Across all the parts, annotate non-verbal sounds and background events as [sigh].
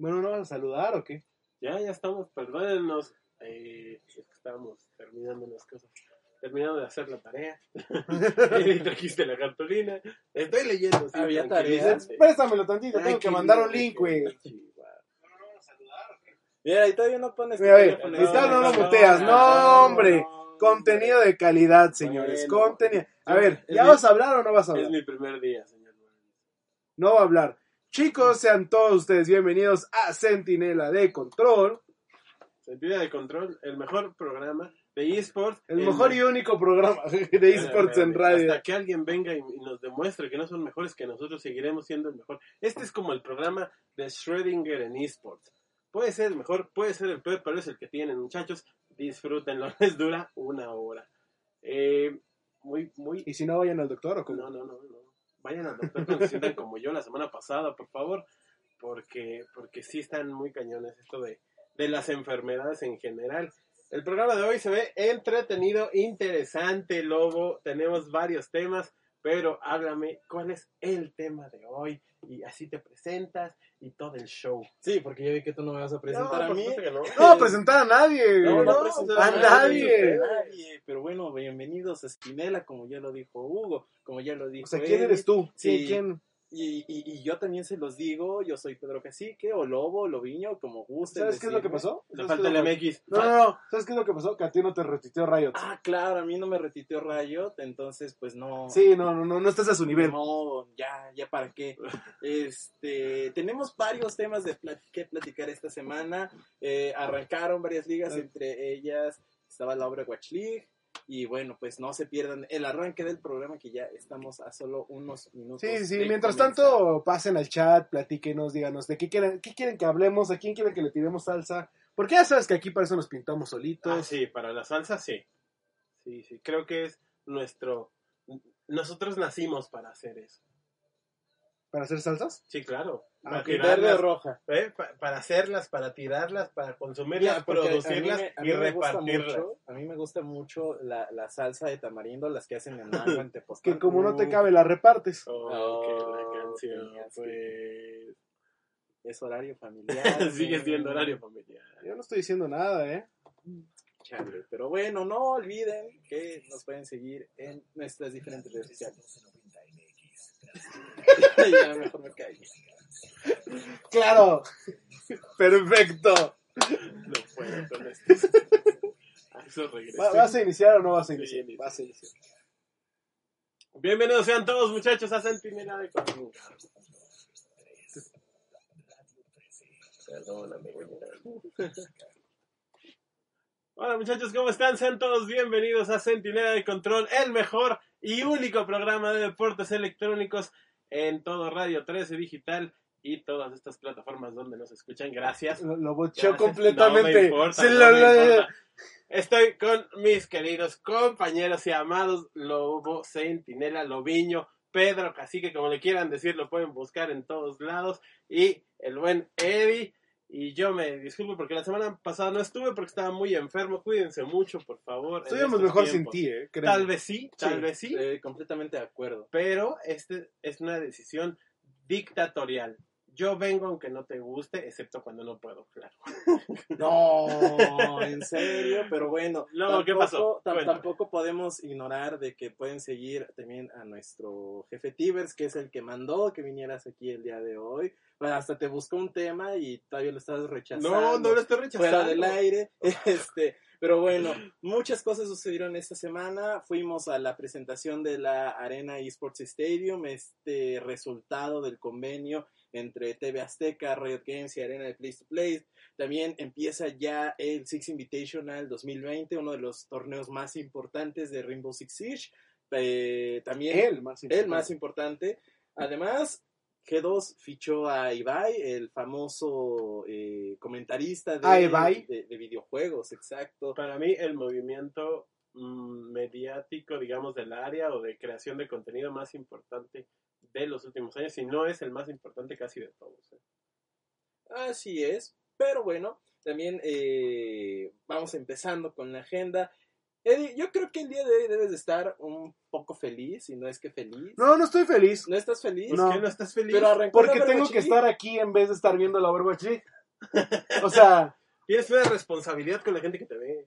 Bueno, ¿no vas a saludar o qué? Ya, ya estamos, perdónennos. Eh, es que estábamos terminando unas cosas. Terminando de hacer la tarea. [laughs] [laughs] y trajiste la cartulina. Estoy leyendo. sí, Había tareas. Préstamelo tantito, tengo que mandar un link, güey. Mira, y todavía no pones. Mira, y tal, no lo muteas. no, No, hombre. Contenido de calidad, señores. Bueno. Contenido. A ver, es ¿ya mi- vas a hablar o no vas a Es hablar? mi primer día, señor. No va a hablar. Chicos, sean todos ustedes bienvenidos a Centinela de Control, Sentido de control, el mejor programa de eSports. el mejor y único programa de esports en radio. Hasta que alguien venga y, y nos demuestre que no son mejores que nosotros, seguiremos siendo el mejor. Este es como el programa de Schrödinger en eSports. Puede ser el mejor, puede ser el peor, pero es el que tienen, muchachos. Disfrútenlo, [laughs] les dura una hora. Eh, muy, muy. Y si no, vayan al doctor o cómo. No, no, no, no. Vayan al doctor cuando se sientan como yo la semana pasada, por favor. Porque, porque sí están muy cañones esto de, de las enfermedades en general. El programa de hoy se ve entretenido, interesante, Lobo. Tenemos varios temas, pero háblame cuál es el tema de hoy. Y así te presentas y todo el show. Sí, porque yo vi que tú no me vas a presentar a mí. no. No, presentar a nadie. No, no, no, presentar a nadie. a nadie. Pero bueno, bienvenidos a Espinela, como ya lo dijo Hugo, como ya lo dijo O sea, ¿quién eres tú? Sí. ¿Quién? Y, y, y yo también se los digo, yo soy Pedro Cacique, o Lobo, Lobiño, como gusten. ¿Sabes qué es lo que pasó? Le ¿Sabes falta el MX. No, no, no. ¿Sabes qué es lo que pasó? Que a ti no te retuiteó Riot. Ah, claro, a mí no me retiteó Riot, entonces pues no. Sí, no, no, no, no estás a su nivel. No, ya, ya para qué. Este, tenemos varios temas de plat- que platicar esta semana. Eh, arrancaron varias ligas, Sí. entre ellas estaba la Overwatch League. Y bueno, pues no se pierdan el arranque del programa que ya estamos a solo unos minutos. Sí, sí, mientras comenzar. tanto, pasen al chat, platíquenos, díganos de qué quieren, qué quieren que hablemos, a quién quieren que le tiremos salsa. Porque ya sabes que aquí para eso nos pintamos solitos. Ah, sí, para la salsa sí. Sí, sí, creo que es nuestro... Nosotros nacimos para hacer eso. ¿Para hacer salsas? Sí, claro. Ah, Para ok, Verde o roja. ¿eh? Pa- para hacerlas, para tirarlas, para consumirlas, Mira, porque a- producirlas me- y repartirlas. mucho- a mí me gusta mucho la, la salsa de tamarindo, las que hacen en [laughs] Mango en. Que como no te cabe, la repartes. Oh, Oh, la canción, que- pues... Es horario familiar. [laughs] Sigue güey. siendo horario familiar. Yo no estoy diciendo nada, ¿eh? Chale, Pero bueno, no olviden que nos pueden seguir en nuestras diferentes redes sociales. [laughs] ya mejor me callo. ¡Claro! ¡Perfecto! No puedo con esto. A eso regreso. ¿Va- ¿Vas a iniciar o no vas a Sí, iniciar? inicio. Vas a iniciar. Bienvenidos sean todos muchachos a Centinela de Control. Perdóname. Hola muchachos, ¿cómo están? Sean todos bienvenidos a Centinela de Control, el mejor y único programa de deportes electrónicos en todo Radio 13 Digital y todas estas plataformas donde nos escuchan. Gracias. Lo, lo completamente. No me importa, no lo- me lo- importa. Estoy con mis queridos compañeros y amados Lobo, Centinela, Lobiño, Pedro, Cacique, como le quieran decir, lo pueden buscar en todos lados. Y el buen Eddie. Y yo me disculpo porque la semana pasada no estuve porque estaba muy enfermo. Cuídense mucho, por favor. Estuvimos mejor tiempos. sin ti, ¿eh? Créeme. Tal vez sí, tal vez sí. Eh, completamente de acuerdo. Pero este es una decisión dictatorial. Yo vengo aunque no te guste, excepto cuando no puedo, claro. [laughs] No, en serio, pero bueno. No, ¿qué pasó? tampoco podemos ignorar de que pueden seguir también a nuestro jefe Tibers, que es el que mandó que vinieras aquí el día de hoy. Bueno, hasta te buscó un tema y todavía lo estás rechazando. No, no lo estoy rechazando. fuera del aire. [laughs] Este, pero bueno, muchas cosas sucedieron esta semana. Fuimos a la presentación de la Arena Esports Stadium, este resultado del convenio entre TV Azteca, Riot Games y Arena de Place to Play. También empieza ya el Six Invitational 2020, uno de los torneos más importantes de Rainbow Six Siege. Eh, también El más el más importante. Además, G2 fichó a Ibai, el famoso eh, comentarista de, ¿A Ibai? de- de videojuegos, exacto. Para mí, el movimiento mm, mediático, digamos, del área o de creación de contenido más importante de los últimos años, y no es el más importante casi de todos. ¿eh? Así es, pero bueno, también eh, vamos empezando con la agenda. Eddie, yo creo que el día de hoy debes de estar un poco feliz, y no es que feliz. No, no estoy feliz. ¿No estás feliz? ¿Por No. qué no estás feliz? Pero Porque tengo que estar aquí en vez de estar viendo la Overwatch League. O sea, [laughs] Tienes una responsabilidad con la gente que te ve.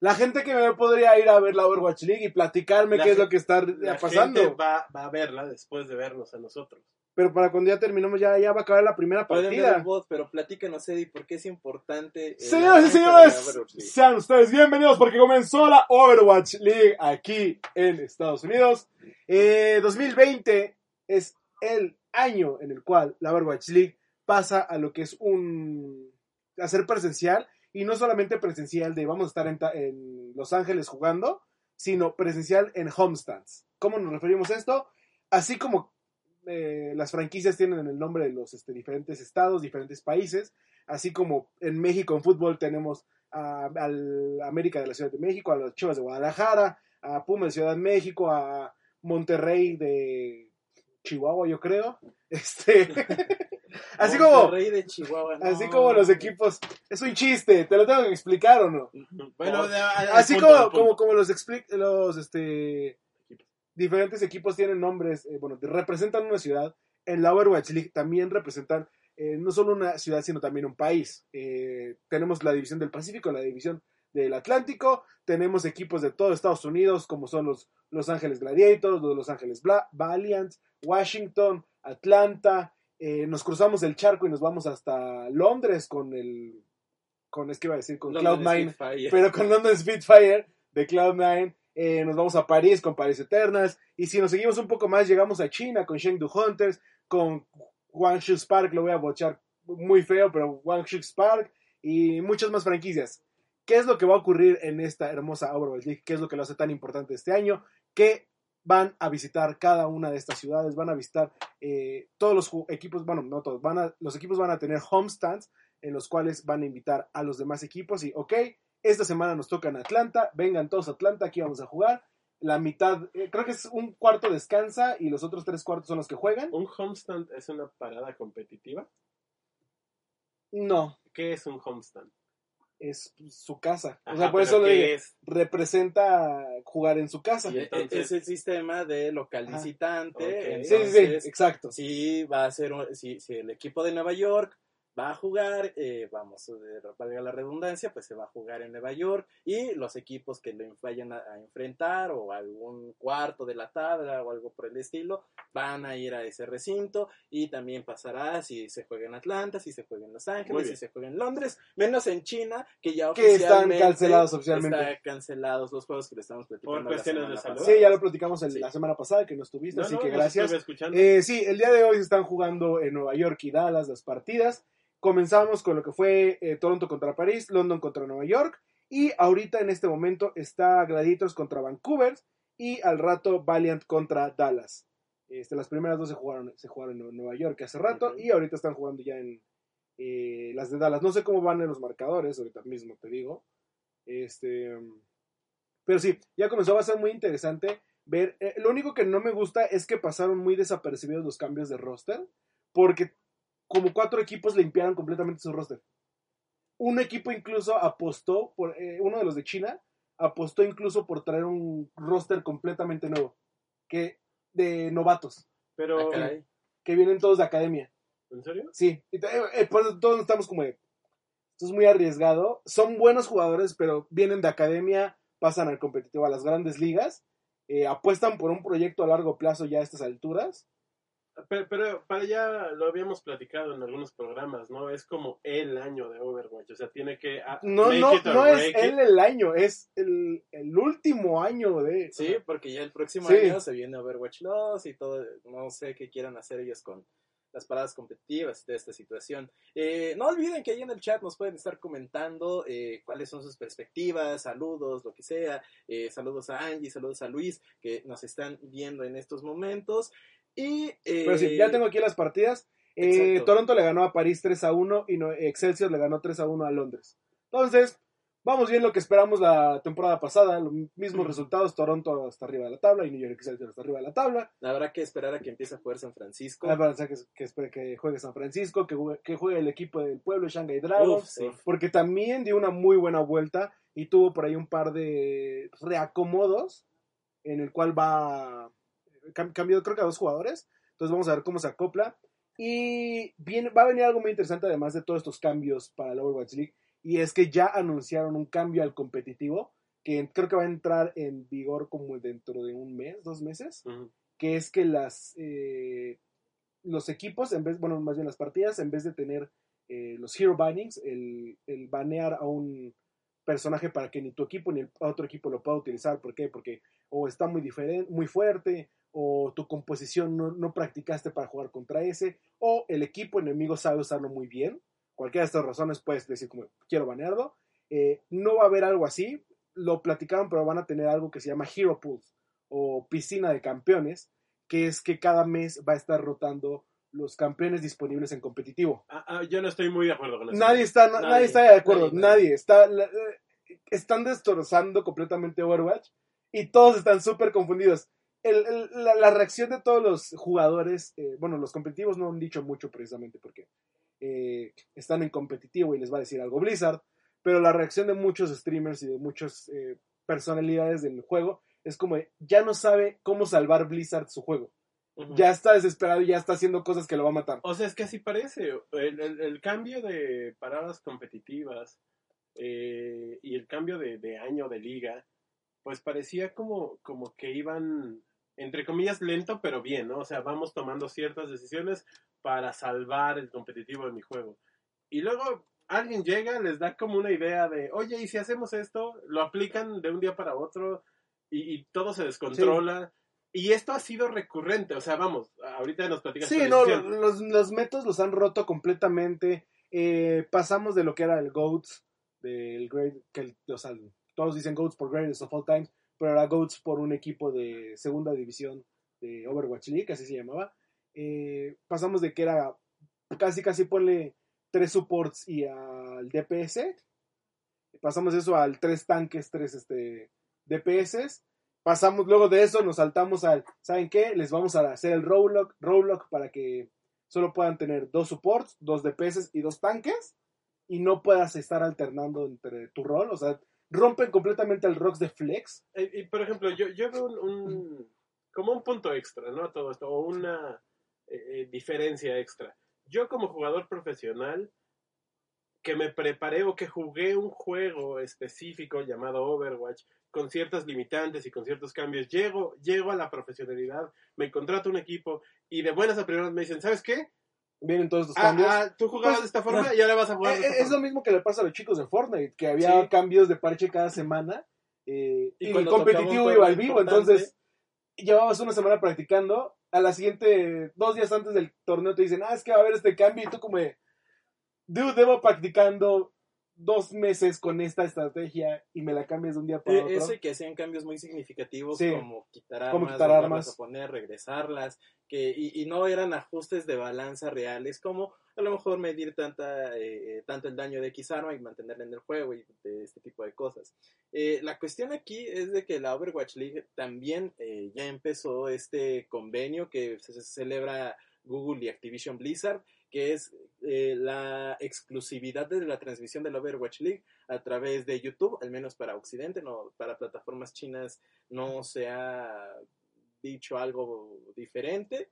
La gente que me podría ir a ver la Overwatch League y platicarme La qué es lo que está La pasando. gente va, va a verla después de vernos a nosotros. Pero para cuando ya terminemos, ya, ya va a acabar la primera Pueden ver partida. el bot, pero platícanos, Eddie, ¿por qué es importante? Señoras y arranque de la señores, sean ustedes bienvenidos porque comenzó la Overwatch League aquí en Estados Unidos. Eh, 2020 es el año en el cual la Overwatch League pasa a lo que es un... a ser presencial y no solamente presencial de vamos a estar en, en Los Ángeles jugando, sino presencial en homestands. ¿Cómo nos referimos a esto? Así como eh, las franquicias tienen el nombre de los este, diferentes estados, diferentes países, así como en México en fútbol tenemos a, al América de la Ciudad de México, a los Chivas de Guadalajara, a Puma de Ciudad de México, a Monterrey de Chihuahua, yo creo. Este, [laughs] así como, Monterrey de Chihuahua. no. así como los equipos, es un chiste, te lo tengo que explicar o no. Bueno, al Así punto, como, como, como los, expli- los este, diferentes equipos tienen nombres, eh, bueno, representan una ciudad, en la Overwatch League también representan eh, no solo una ciudad, sino también un país. Eh, tenemos la división del Pacífico, la división del Atlántico, tenemos equipos de todo Estados Unidos, como son los Los Ángeles Gladiators, los Los Ángeles Bla- Valiant, Washington, Atlanta, eh, nos cruzamos el charco y nos vamos hasta Londres con el, con, es que iba a decir, con London Cloud9, Spitfire. pero con London Spitfire de Cloud9. eh, nos vamos a París con París Eternals. Y si nos seguimos un poco más, llegamos a China con Chengdu Hunters, con Guangzhou Spark, lo voy a bochar muy feo, pero Guangzhou Spark y muchas más franquicias. ¿Qué es lo que va a ocurrir en esta hermosa Overwatch League? ¿Qué es lo que lo hace tan importante este año? Que van a visitar cada una de estas ciudades, van a visitar eh, todos los equipos, bueno, no todos, van a, los equipos van a tener homestands en los cuales van a invitar a los demás equipos y, ok, esta semana nos toca en Atlanta, vengan todos a Atlanta, aquí vamos a jugar. La mitad, eh, creo que es un cuarto descansa y los otros tres cuartos son los que juegan. ¿Un homestand es una parada competitiva? No, ¿Qué es un homestand? Es su casa. O sea, por eso le ¿qué dije, es? representa jugar en su casa. Y Sí, E- e- entonces- es el sistema de local visitante. Sí, sí, exacto. si va a ser un- si, si el equipo de Nueva York va a jugar, eh, vamos, eh, valga la redundancia, pues se va a jugar en Nueva York y los equipos que lo vayan a, a enfrentar o algún cuarto de la tabla o algo por el estilo, van a ir a ese recinto y también pasará si se juega en Atlanta, si se juega en Los Ángeles, si se juega en Londres, menos en China, que ya están oficialmente cancelados oficialmente. Están cancelados los juegos que le estamos platicando. Por cuestiones de salud. pasada. Sí, ya lo platicamos el- Sí. la semana pasada que no estuviste, No, así no, que gracias. Eh, sí, el día de hoy se están jugando en Nueva York y Dallas las partidas. Comenzamos con lo que fue eh, Toronto contra París, London contra Nueva York. Y ahorita en este momento está Gladiators contra Vancouver y al rato Valiant contra Dallas. Este, las primeras dos se jugaron, se jugaron en Nueva York hace rato y ahorita están jugando ya en eh, las de Dallas. No sé cómo van en los marcadores, ahorita mismo te digo. Este, pero sí, ya comenzó a ser muy interesante ver. eh, lo único que no me gusta es que pasaron muy desapercibidos los cambios de roster, porque como cuatro equipos limpiaron completamente su roster. Un equipo incluso apostó, por eh, uno de los de China, apostó incluso por traer un roster completamente nuevo, que de novatos, Pero, Ah, caray. que vienen todos de academia. ¿en serio? Sí, y eh, todos estamos como de, esto es muy arriesgado. Son buenos jugadores, pero vienen de academia, pasan al competitivo a las grandes ligas, eh, apuestan por un proyecto a largo plazo ya a estas alturas. Pero, pero para ya lo habíamos platicado en algunos programas, ¿no? Es como el año de Overwatch, o sea, tiene que ah, No, no, no es él el año, es el, el último año de... Sí, porque ya el próximo Sí. año se viene Overwatch 2 y todo, no sé qué quieran hacer ellos con las paradas competitivas de esta situación. Eh, no olviden que ahí en el chat nos pueden estar comentando eh, cuáles son sus perspectivas, saludos, lo que sea. Eh, saludos a Angie, saludos a Luis, que nos están viendo en estos momentos. Y, eh, Pero sí, ya tengo aquí las partidas. Eh. Toronto le ganó a París 3 a 1 y no- Excelsior le ganó 3 a 1 a Londres. Entonces, vamos bien lo que esperamos la temporada pasada, los mismos resultados, Toronto hasta arriba de la tabla y New York Excelsior hasta arriba de la tabla. Habrá que esperar a que empiece a jugar San Francisco. Ah, para que, que juegue San Francisco, que juegue, que juegue el equipo del pueblo, Shanghai Dragons, Uf, sí. porque también dio una muy buena vuelta y tuvo por ahí un par de reacomodos en el cual va cam- cambió creo que a dos jugadores. Entonces vamos a ver cómo se acopla. Y viene, va a venir algo muy interesante además de todos estos cambios para la Overwatch League. Y es que ya anunciaron un cambio al competitivo que creo que va a entrar en vigor como dentro de un mes, dos meses. Que es que las eh, los equipos, en vez, bueno, más bien las partidas, en vez de tener eh, los hero bannings, el, el banear a un personaje para que ni tu equipo ni el otro equipo lo pueda utilizar. ¿Por qué? Porque o está muy diferente, muy fuerte, o tu composición no, no practicaste para jugar contra ese, o el equipo enemigo sabe usarlo muy bien. Cualquiera de estas razones puedes decir como quiero banearlo. Eh, no va a haber algo así. Lo platicaron, pero van a tener algo que se llama Hero Pools o piscina de campeones, que es que cada mes va a estar rotando los campeones disponibles en competitivo. Ah, ah, yo no estoy muy de acuerdo con eso. Nadie está, na- Nadie, nadie, está de acuerdo, nadie, nadie. nadie. Está, la- eh, están destrozando completamente Overwatch y todos están súper confundidos. El- el- la, la reacción de todos los jugadores, eh, bueno, los competitivos no han dicho mucho precisamente porque eh, están en competitivo y les va a decir algo Blizzard, pero la reacción de muchos streamers y de muchas eh, personalidades del juego es como ya no sabe cómo salvar Blizzard su juego. Ya está desesperado y ya está haciendo cosas que lo va a matar. O sea, es que así parece. El, el- el cambio de paradas competitivas eh, y el cambio de, de año de liga, pues parecía como, como que iban, entre comillas, lento, pero bien, ¿no? O sea, vamos tomando ciertas decisiones para salvar el competitivo de mi juego. Y luego alguien llega, les da como una idea de, oye, ¿y si hacemos esto? Lo aplican de un día para otro y, y todo se descontrola. Y esto ha sido recurrente, o sea, vamos, ahorita nos platicas. Sí, no, los, los métodos los han roto completamente. Eh, pasamos de lo que era el GOATS, del Great, que el- o sea, todos dicen GOATS por Greatest of All Time, pero era GOATS por un equipo de segunda división de Overwatch League, así se llamaba. Eh, pasamos de que era casi, casi ponle tres supports y al DPS. Pasamos eso al tres tanques, tres este, DPS. Pasamos luego de eso, nos saltamos al, ¿saben qué? Les vamos a hacer el roadlock, roadlock para que solo puedan tener dos supports, dos DPS y dos tanques y no puedas estar alternando entre tu rol. O sea, rompen completamente el rocks de flex. Eh, Y, por ejemplo, yo, yo veo un, un- como un punto extra, ¿no? A todo esto, o una eh, eh, diferencia extra. Yo como jugador profesional que me preparé o que jugué un juego específico llamado Overwatch con ciertas limitantes y con ciertos cambios, llego, llego a la profesionalidad, me contrato un equipo y de buenas a primeras me dicen, ¿sabes qué? Vienen todos estos Ah, cambios. ah, tú jugabas Pues, de esta forma y ahora vas a jugar de esta eh, es lo mismo que le pasa a los chicos de Fortnite, que había Sí. cambios de parche cada semana. eh, Y y el competitivo iba al vivo, entonces llevabas una semana practicando, a la siguiente, dos días antes del torneo te dicen, ah, es que va a haber este cambio, y tú como de, dude, debo practicando dos meses con esta estrategia y me la cambias de un día para Eh, otro. Eso y que hacían cambios muy significativos Sí. como quitar armas, Como quitar armas. a poner, regresarlas, que, y, y no eran ajustes de balanza reales como a lo mejor medir tanta, eh, tanto el daño de X arma y mantenerla en el juego y de este tipo de cosas. Eh, la cuestión aquí es de que la Overwatch League también eh, ya empezó este convenio que se celebra Google y Activision Blizzard, que es eh, la exclusividad de la transmisión de la Overwatch League a través de YouTube, al menos para Occidente, no para plataformas chinas no se ha dicho algo diferente,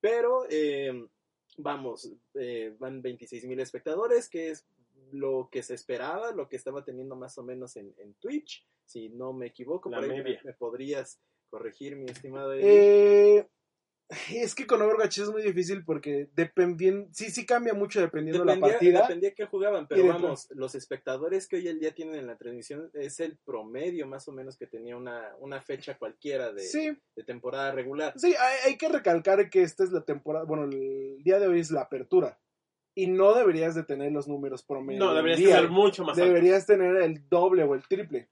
pero eh, vamos, eh, van 26 mil espectadores, que es lo que se esperaba, lo que estaba teniendo más o menos en, en Twitch, si no me equivoco, La por ahí me- podrías corregir, mi estimado. Eh, [laughs] es que con Overwatch es muy difícil porque dependiendo, sí, sí cambia mucho dependiendo Dependía, la partida. dependía que jugaban, pero vamos, los espectadores que hoy el día tienen en la transmisión es el promedio más o menos que tenía una, una fecha cualquiera de, Sí, de temporada regular. Sí, hay, hay que recalcar que esta es la temporada, bueno, el día de hoy es la apertura. Y no deberías de tener los números promedio. No, deberías día. ser mucho más alto. Deberías tener el doble o el triple.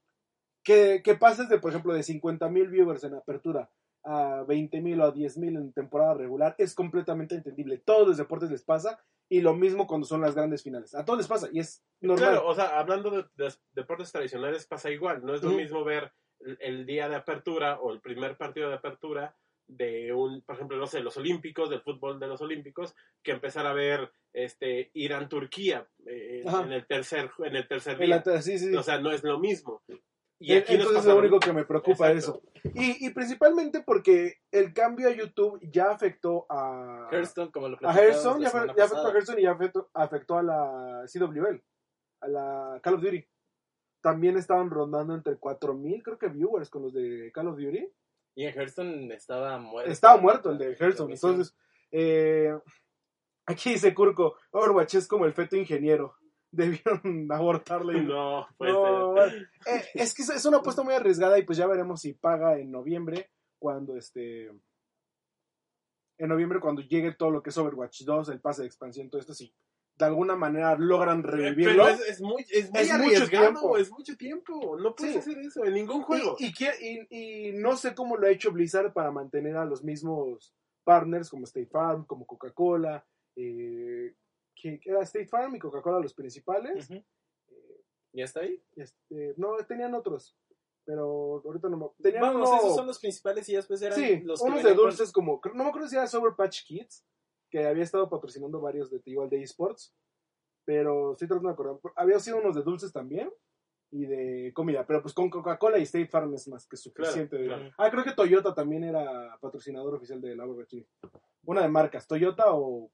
Que, que pases de, por ejemplo, de 50 mil viewers en apertura a 20 mil o a 10 mil en temporada regular es completamente entendible. Todos los deportes les pasa y lo mismo cuando son las grandes finales. A todos les pasa y es normal. Claro, o sea, hablando de, de deportes tradicionales pasa igual. No es lo mismo ver el, el día de apertura o el primer partido de apertura de un, por ejemplo, no sé, los Olímpicos, del fútbol de los Olímpicos, que empezar a ver este Irán-Turquía. Eh, en, el tercer en el tercer día. sí, sí. O sea, no es lo mismo. Y aquí nos Entonces pasa lo único que me preocupa es Exacto. eso. Y, y principalmente porque el cambio a YouTube ya afectó a Hearthstone, como lo a Hearthstone, ya, afectó a. Hearthstone y ya afectó, afectó a la CWL, a la Call of Duty. También estaban rondando entre 4000, creo que viewers con los de Call of Duty. Y en Hearthstone estaba muerto. Estaba muerto el de Hearthstone. Entonces, eh, aquí dice Kurko, Overwatch es como el feto ingeniero. Debieron [laughs] abortarle. y- No, puede No, eh, es que es- una apuesta muy arriesgada y pues ya veremos si paga en noviembre cuando este en noviembre cuando llegue todo lo que es Overwatch 2, el pase de expansión, todo esto sí. De alguna manera logran revivirlo. Pero es, es muy, es muy Es mucho tiempo. es mucho tiempo. No puedes Sí. hacer eso en ningún juego. Y, y- y no sé cómo lo ha hecho Blizzard para mantener a los mismos partners como State Farm, como Coca-Cola, eh, que era State Farm y Coca-Cola los principales. Ujú. Eh, ¿Ya está ahí? este, no, tenían otros, pero ahorita no me... Tenían Vamos, uno- esos son los principales y después eran Sí, los que unos de con- dulces como, no me acuerdo si era Sour Patch Kids, que había estado patrocinando varios de igual de esports, pero estoy tratando de acordar. Había sido unos de dulces también y de comida, pero pues con Coca-Cola y State Farm es más que suficiente. Claro, claro. Ah, creo que Toyota también era patrocinador oficial de la League. Una de marcas, Toyota o...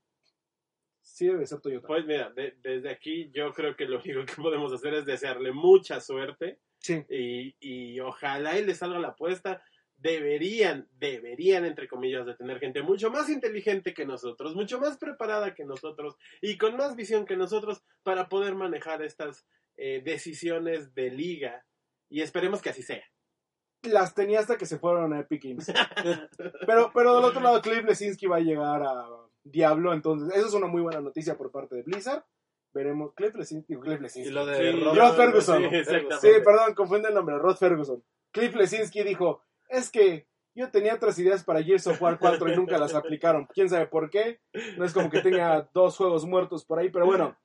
Sí debe ser Toyota. Pues mira, de- desde aquí yo creo que lo único que podemos hacer es desearle mucha suerte Sí. y, y ojalá y le salga la apuesta. Deberían, deberían, entre comillas, de tener gente mucho más inteligente que nosotros, mucho más preparada que nosotros y con más visión que nosotros para poder manejar estas eh, decisiones de liga. Y esperemos que así sea. Las tenía hasta que se fueron a Epic Games. [laughs] pero, pero del otro lado, Cliff Lesinski va a llegar a Diablo, entonces eso es una muy buena noticia por parte de Blizzard. Veremos, Cliff Lesinski, Cliff Lesinski. Y lo de Sí, Rod- Rod Ferguson. Sí. Sí, perdón, confunde el nombre, Rod Ferguson. Cliff Lesinski dijo, es que yo tenía otras ideas para Gears of War 4 y nunca las aplicaron. ¿Quién sabe por qué? No es como que tenga dos juegos muertos por ahí, pero bueno.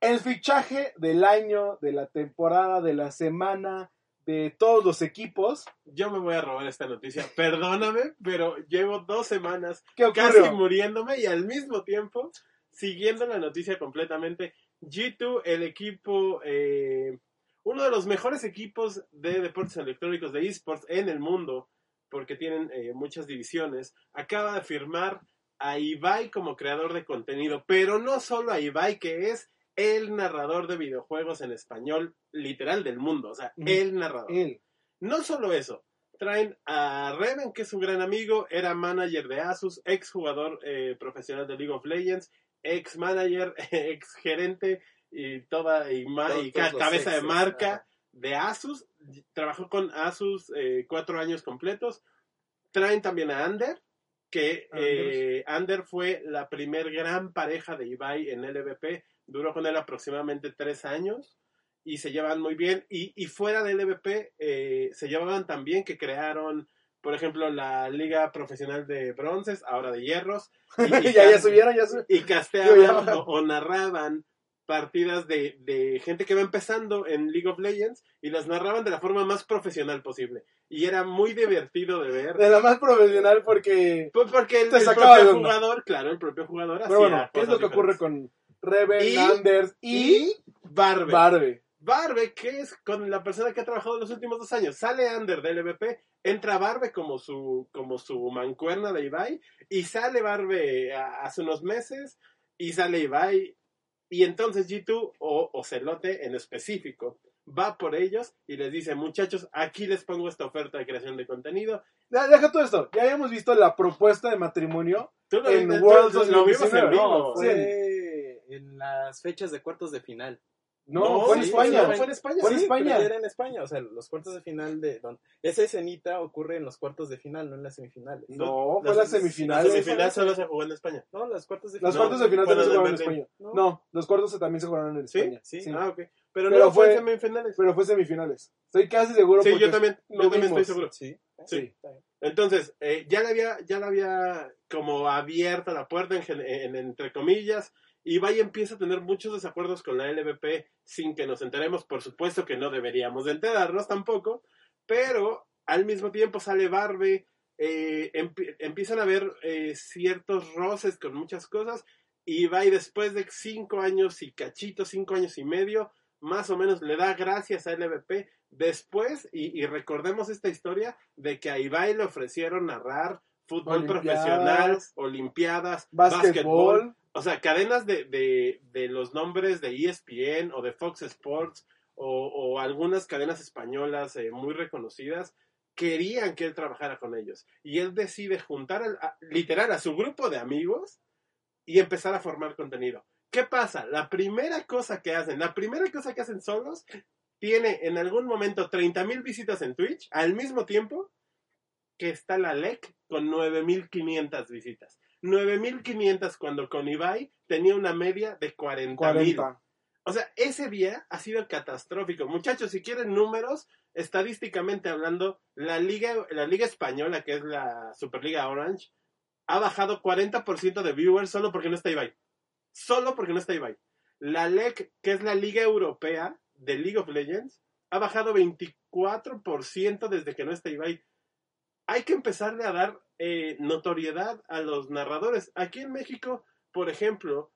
El fichaje del año, de la temporada, de la semana, de todos los equipos. Yo me voy a robar esta noticia. [laughs] Perdóname, pero llevo dos semanas ¿Qué casi muriéndome y al mismo tiempo siguiendo la noticia completamente. G2, el equipo, eh, uno de los mejores equipos de deportes electrónicos de esports en el mundo, porque tienen eh, muchas divisiones, acaba de firmar a Ibai como creador de contenido, pero no solo a Ibai, que es el narrador de videojuegos en español literal del mundo, o sea, Ujú. el narrador. No solo eso, traen a Reven, que es un gran amigo, era manager de Asus, ex jugador eh, profesional de League of Legends, ex manager, [laughs] ex gerente y toda y, Todos- todos cabeza de marca ajá. de Asus. Trabajó con Asus eh, cuatro años completos. Traen también a Ander, que eh, Ander fue la primer gran pareja de Ibai en LVP. Duró con él aproximadamente tres años y se llevan muy bien. Y, y fuera del LVP eh, se llevaban tan bien que crearon, por ejemplo, la Liga Profesional de Bronces, ahora de Hierros. [laughs] Y, y ya, ya subieron, ya subieron. Y [laughs] casteaban o, o narraban partidas de, de gente que va empezando en League of Legends y las narraban de la forma más profesional posible. Y era muy divertido de ver. De la más profesional porque... Pues porque el, de propio jugador, claro, el propio jugador Pero bueno, ¿qué es lo que ocurre con Reven, Y- Anders y, Y Barbe. Barbe? Barbe, que es con la persona que ha trabajado los últimos dos años. Sale Ander del LVP, entra Barbe como su, como su mancuerna de Ibai, y sale Barbe a- hace unos meses, y sale Ibai, y entonces G2 o, o Celote en específico va por ellos y les dice, muchachos, aquí les pongo esta oferta de creación de contenido. Deja todo esto. Ya habíamos visto la propuesta de matrimonio. En tú lo vimos en 2019, vivo. Sí. En las fechas de cuartos de final. No, fue en sí, España. no, fue en España. Fue en sí. España. pero era en España, o sea, los cuartos de final de... don- Esa escenita ocurre en los cuartos de final, no en las semifinales. No, fue Las- la La semifinal. semifinal solo se jugó en España. No, las cuartos de Los final. cuartos de final también se jugaron en. España. No. No, los cuartos también se jugaron en ¿Sí? España. Sí. Ah, ok. Pero, Pero no fue, fue- en semifinales. Pero fue semifinales. Estoy casi seguro Sí, yo también, lo yo también estoy seguro. Sí. Sí. Entonces, eh, ya le había, ya le había como abierta la puerta, en, en- entre comillas, y empieza a tener muchos desacuerdos con la LVP sin que nos enteremos. Por supuesto que no deberíamos de enterarnos tampoco, pero al mismo tiempo sale Barbe, eh, empie- empiezan a haber eh, ciertos roces con muchas cosas, Y Ibai después de cinco años y cachito, cinco años y medio, más o menos le da gracias a LVP. Después, y, y recordemos esta historia de que a Ibai le ofrecieron narrar fútbol Olimpiadas. profesional, olimpiadas, Básquetbol. básquetbol. O sea, cadenas de, de, de los nombres de ESPN o de Fox Sports o, algunas cadenas españolas eh, muy reconocidas querían que él trabajara con ellos. Y él decide juntar, al- a- literal, a su grupo de amigos y empezar a formar contenido. ¿Qué pasa? La primera cosa que hacen, la primera cosa que hacen solos, tiene en algún momento 30 mil visitas en Twitch al mismo tiempo que está la LEC con 9.500 visitas. 9.500 cuando con Ibai tenía una media de 40.000. 40. O sea, ese día ha sido catastrófico. Muchachos, si quieren números, estadísticamente hablando, la liga, la liga española, que es la Superliga Orange, ha bajado 40% de viewers solo porque no está Ibai. Solo porque no está Ibai. La LEC, que es la liga europea de League of Legends, ha bajado 24% desde que no está Ibai. Hay que empezarle a dar eh, notoriedad a los narradores. Aquí en México, por ejemplo,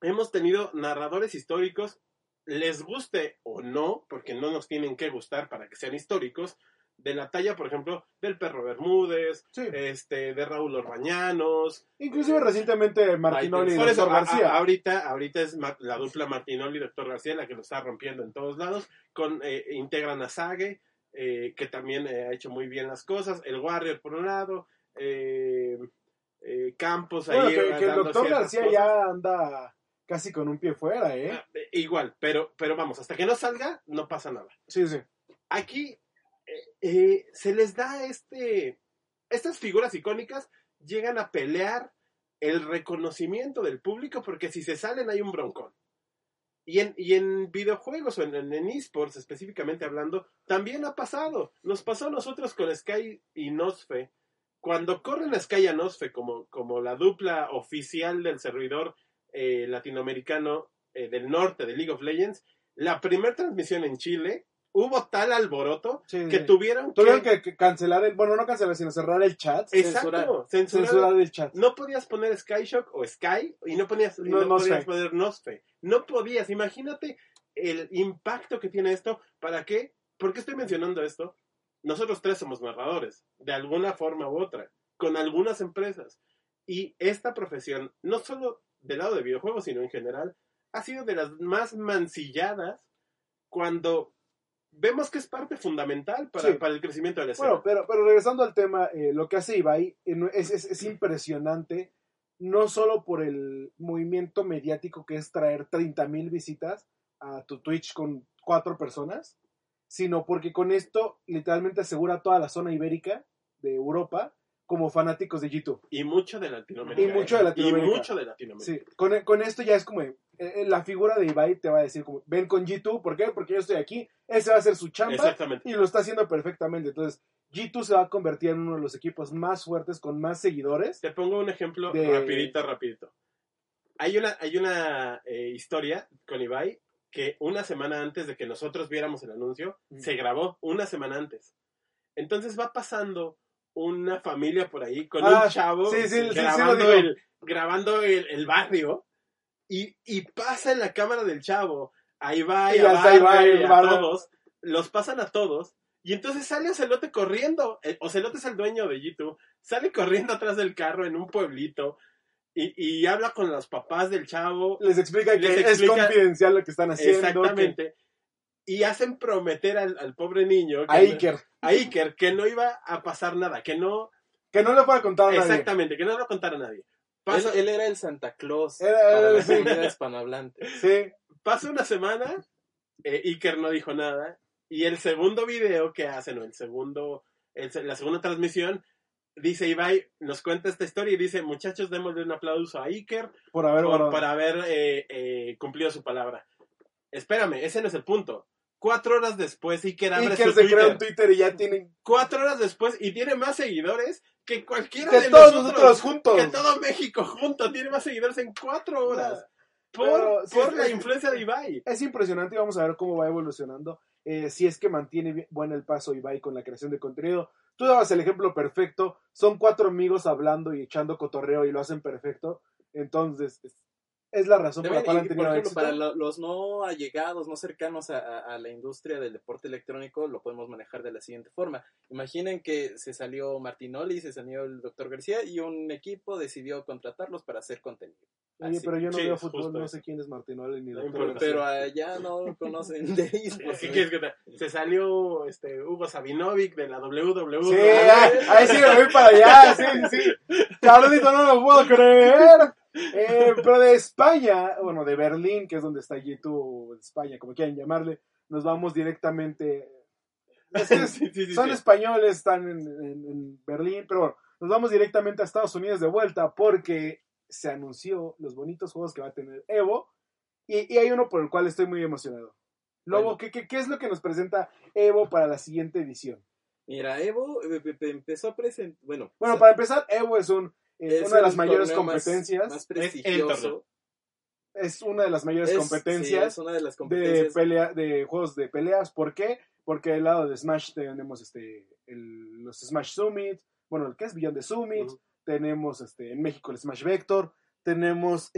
hemos tenido narradores históricos, les guste o no, porque no nos tienen que gustar para que sean históricos, de la talla, por ejemplo, del Perro Bermúdez, Sí. este, de Raúl Orbañanos. Inclusive recientemente Martinoli y Doctor a- a- García. ahorita, ahorita es la dupla Martinoli y Doctor García la que lo está rompiendo en todos lados. Con, eh, integran a Sage, eh, que también eh, ha hecho muy bien las cosas. El Warrior, por un lado. eh, eh, Campos ahí. bueno, que, va que el doctor García cosas. ya anda casi con un pie fuera, ¿eh? Ah, eh, Igual, pero, pero vamos, hasta que no salga, no pasa nada. Sí, sí. Aquí se les da este. Estas figuras icónicas llegan a pelear el reconocimiento del público porque si se salen hay un broncón. Y en, y en videojuegos o en, en, esports específicamente hablando, también ha pasado. Nos pasó a nosotros con Sky y Nosfe. Cuando corren a Sky y a Nosfe como, como la dupla oficial del servidor eh, latinoamericano eh, del norte de League of Legends, la primera transmisión en Chile hubo tal alboroto Sí, que sí. tuvieron, Tuvieron que... cancelar el, bueno, no cancelar, sino cerrar el chat. Exacto, censurar. Censurar el chat. No podías poner Skyshock o Sky y no, ponías, y No, no podías poner Nosfe. No podías. Imagínate el impacto que tiene esto. ¿Para qué? ¿Por qué estoy mencionando esto? Nosotros tres somos narradores, de alguna forma u otra, con algunas empresas. Y esta profesión, no solo del lado de videojuegos, sino en general, ha sido de las más mancilladas cuando vemos que es parte fundamental para, Sí. para el crecimiento de la escena. Bueno, pero, pero regresando al tema, eh, lo que hace Ibai eh, es, es, es impresionante, no solo por el movimiento mediático que es traer 30 mil visitas a tu Twitch con cuatro personas, sino porque con esto literalmente asegura toda la zona ibérica de Europa como fanáticos de YouTube. Y mucho de Latinoamérica. Y mucho de Latinoamérica. Y mucho de Latinoamérica. Sí, con, con esto ya es como, eh, eh, la figura de Ibai te va a decir como, ven con G2, ¿por qué? Porque yo estoy aquí, ese va a ser su chamba Exactamente. y lo está haciendo perfectamente. Entonces, G2 se va a convertir en uno de los equipos más fuertes con más seguidores. Te pongo un ejemplo De- rapidito, rapidito. Hay una, hay una eh, historia con Ibai que una semana antes de que nosotros viéramos el anuncio, Mm. se grabó una semana antes. Entonces va pasando una familia por ahí con Ah, un chavo sí, sí, sí, sí lo grabando, el, grabando el, el barrio y, y pasa en la cámara del chavo. A Ibai, Y a hasta Ibai, Barry, el a todos, los pasan a todos y entonces sale Ocelote corriendo, eh, Ocelote es el dueño de G2, sale corriendo atrás del carro en un pueblito y, y habla con los papás del chavo, Les explica que Les es confidencial lo que están haciendo. exactamente, y hacen prometer al, al pobre niño, que- a Iker. a Iker, que no iba a pasar nada, que no, Que no le pueda contar a nadie. exactamente, que no lo contara a nadie. Pasa, Él, él era el Santa Claus Era- para la sí. comunidad hispanohablante. Sí. pasa una semana, eh, Iker no dijo nada, y el segundo video que hacen, o el segundo, el la segunda transmisión, dice Ibai, nos cuenta esta historia y dice, muchachos, démosle un aplauso a Iker Por haber por, guardado. por haber eh, eh, cumplido su palabra. Espérame, ese no es el punto. Cuatro horas después, Iker abre Iker su se crea Twitter. un Twitter y ya tienen Cuatro horas después y tiene más seguidores que cualquiera que de todos nosotros. nosotros juntos. Que todo México junto tiene más seguidores en cuatro horas. Por, Pero, sí, por es- la influencia de Ibai. Es impresionante y vamos a ver cómo va evolucionando. eh, si es que mantiene bien- buen el paso Ibai con la creación de contenido. Tú dabas el ejemplo perfecto. Son cuatro amigos hablando y echando cotorreo y lo hacen perfecto. Entonces, es, es la razón por la cual han tenido por ejemplo, éxito. para lo- los no allegados, no cercanos a, a- a la industria del deporte electrónico, lo podemos manejar de la siguiente forma. Imaginen que se salió Martinoli, se salió el doctor García y un equipo decidió contratarlos para hacer contenido. Oye, Así. pero yo no Sí, veo es fútbol, no sé quién es Martinoli ni Doctor. Pero allá no conocen de esports. ¿Qué quieres que te- Se salió este, Hugo Sabinovic de la WWE. Sí, ahí, ahí sí me voy para allá, sí, sí. Carlito, no lo puedo creer. Eh, pero de España, bueno, de Berlín, que es donde está G2, España, como quieran llamarle, nos vamos directamente. Es que [laughs] Sí, sí, son sí. españoles, están en, en- en Berlín, pero bueno, nos vamos directamente a Estados Unidos de vuelta porque se anunció los bonitos juegos que va a tener Evo y, y hay uno por el cual estoy muy emocionado. Lobo, Bueno. ¿qué, qué, qué es lo que nos presenta Evo para la siguiente edición? Mira, Evo eh, empezó a presentar. Bueno, Bueno, para empezar, Evo es un, es una de las mayores más- competencias. Más, el prestigioso. es una de las mayores Es- sí, competencias es una de las de, competencias. pelea, de juegos de peleas. ¿Por qué? Porque al lado de Smash tenemos este, el- los Smash Summit, bueno, el que es Beyond the Summit, tenemos este, en México el Smash Vector, tenemos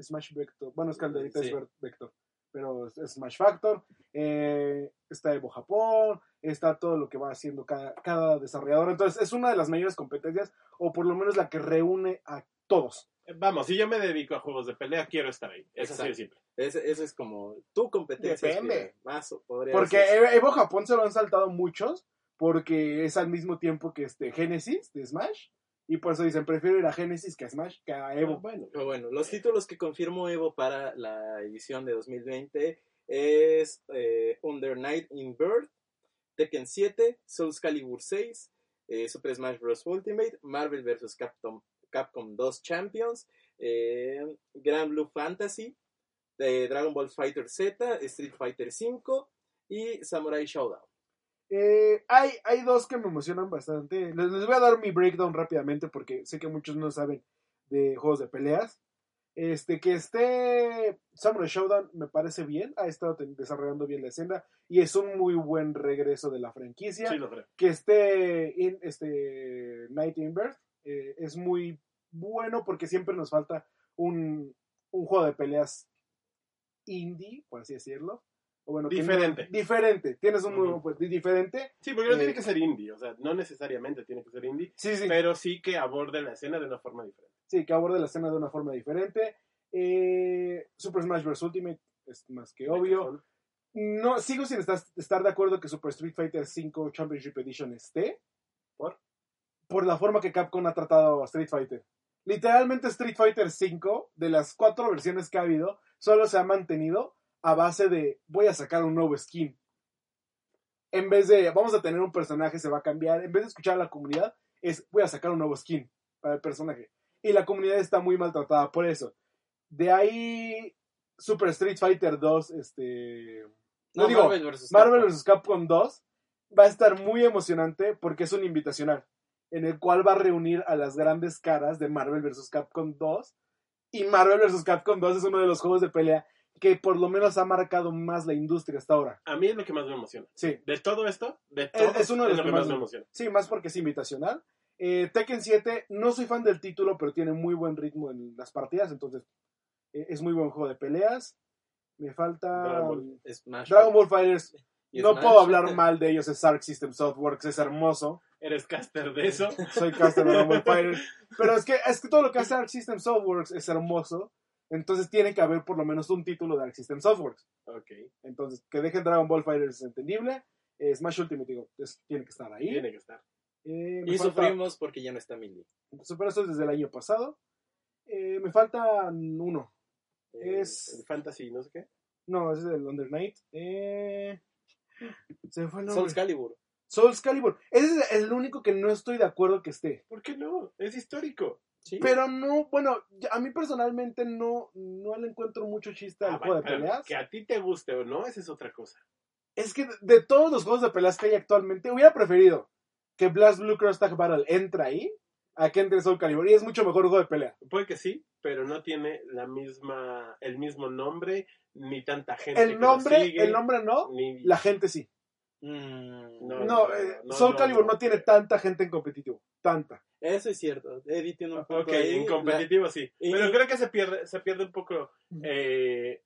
Smash Vector, bueno, es que el de ahorita Sí. es Vector, pero es, Smash Factor, eh, está Evo Japón, está todo lo que va haciendo cada, cada desarrollador, entonces es una de las mayores competencias, o por lo menos la que reúne a todos. Vamos, si yo me dedico a juegos de pelea, quiero estar ahí. Es así de simple. Ese, ese es como tu competencia. Depende. Más podría Porque Evo Japón se lo han saltado muchos, porque es al mismo tiempo que este Genesis de Smash, y por eso dicen, prefiero ir a Genesis que a Smash, que a Evo. Bueno, los títulos que confirmó Evo para la edición de 2020 es eh, Under Night in Bird, Tekken 7, Soul Calibur 6, eh, Super Smash Bros. Ultimate, Marvel vs. Capcom, Capcom 2 Champions, eh, Grand Blue Fantasy, eh, Dragon Ball Fighter Z, Street Fighter 5 y Samurai Showdown. Eh, hay, hay dos que me emocionan bastante. Les, les voy a dar mi breakdown rápidamente porque sé que muchos no saben de juegos de peleas. Este, que esté Samurai Showdown me parece bien, ha estado desarrollando bien la escena y es un muy buen regreso de la franquicia. sí lo creo. que esté in- este Night in Birth eh, es muy bueno porque siempre nos falta un, un juego de peleas indie, por así decirlo. O bueno, que no- Diferente. diferente. Tienes un nuevo, pues, di- diferente. Sí, porque no Eh, tiene que ser indie. O sea, no necesariamente tiene que ser indie. Sí, sí. Pero sí que aborde la escena de una forma diferente. Sí, que aborde la escena de una forma diferente. Eh, Super Smash Bros. Ultimate es más que obvio. No, sigo sin estar, estar de acuerdo que Super Street Fighter V Championship Edition esté. ¿Por? Por la forma que Capcom ha tratado a Street Fighter. Literalmente Street Fighter V, de las cuatro versiones que ha habido, solo se ha mantenido a base de voy a sacar un nuevo skin. En vez de vamos a tener un personaje, se va a cambiar. En vez de escuchar a la comunidad, es voy a sacar un nuevo skin para el personaje. Y la comunidad está muy maltratada por eso. De ahí Super Street Fighter 2, este... No, digo, Marvel vs. Marvel Capcom. vs. Capcom 2 va a estar muy emocionante porque es un invitacional en el cual va a reunir a las grandes caras de Marvel vs. Capcom 2 y Marvel vs. Capcom 2 es uno de los juegos de pelea que por lo menos ha marcado más la industria hasta ahora. A mí es lo que más me emociona. Sí, De todo esto, de todo, es uno de los lo que que más más me emociona. sí, más porque es invitacional. Eh, Tekken 7, no soy fan del título, pero tiene muy buen ritmo en las partidas, entonces eh, es muy buen juego de peleas. Me falta Dragon Ball. Smash. Dragon Ball Fighters. No Smash. puedo hablar mal de ellos, es Arc System Softworks, es hermoso. Eres caster de eso. soy caster de Dragon Ball Fighter. Pero es que, es que todo lo que hace Arc System Softworks es hermoso. Entonces tiene que haber por lo menos un título de Arc System Softworks. ok. Entonces, que dejen Dragon Ball Fighter es entendible. Eh, Smash Ultimate, digo, es- tiene que estar ahí. Tiene que estar. Eh, Y falta- sufrimos porque ya no está Millie. Pero eso es desde el año pasado. Eh, me faltan uno. Eh, Es- el fantasy, no sé qué. No, ese es el Under Night. Eh, se fue el nombre. Soul Calibur. Souls Calibur. Ese es el único que no estoy de acuerdo que esté. ¿Por qué no? Es histórico. Sí. Pero no, bueno, a mí personalmente no, no le encuentro mucho chiste al Ah, juego de peleas. Que a ti te guste o no, esa es otra cosa. Es que de- todos los juegos de peleas que hay actualmente, hubiera preferido que Blast Blue Cross Tag Battle entre ahí a que entre Soul Calibur. Y es mucho mejor juego de pelea. Puede que sí, pero no tiene la misma, el mismo nombre, ni tanta gente que El lo nombre, sigue, el nombre no, ni- la gente sí. Mm, No, No, eh, no, Soul no, Calibur no. no tiene tanta gente en competitivo. Tanta. Eso es cierto. Eddie tiene un punto Ok, ahí. en competitivo sí. y- Pero creo que se pierde, se pierde un poco. eh,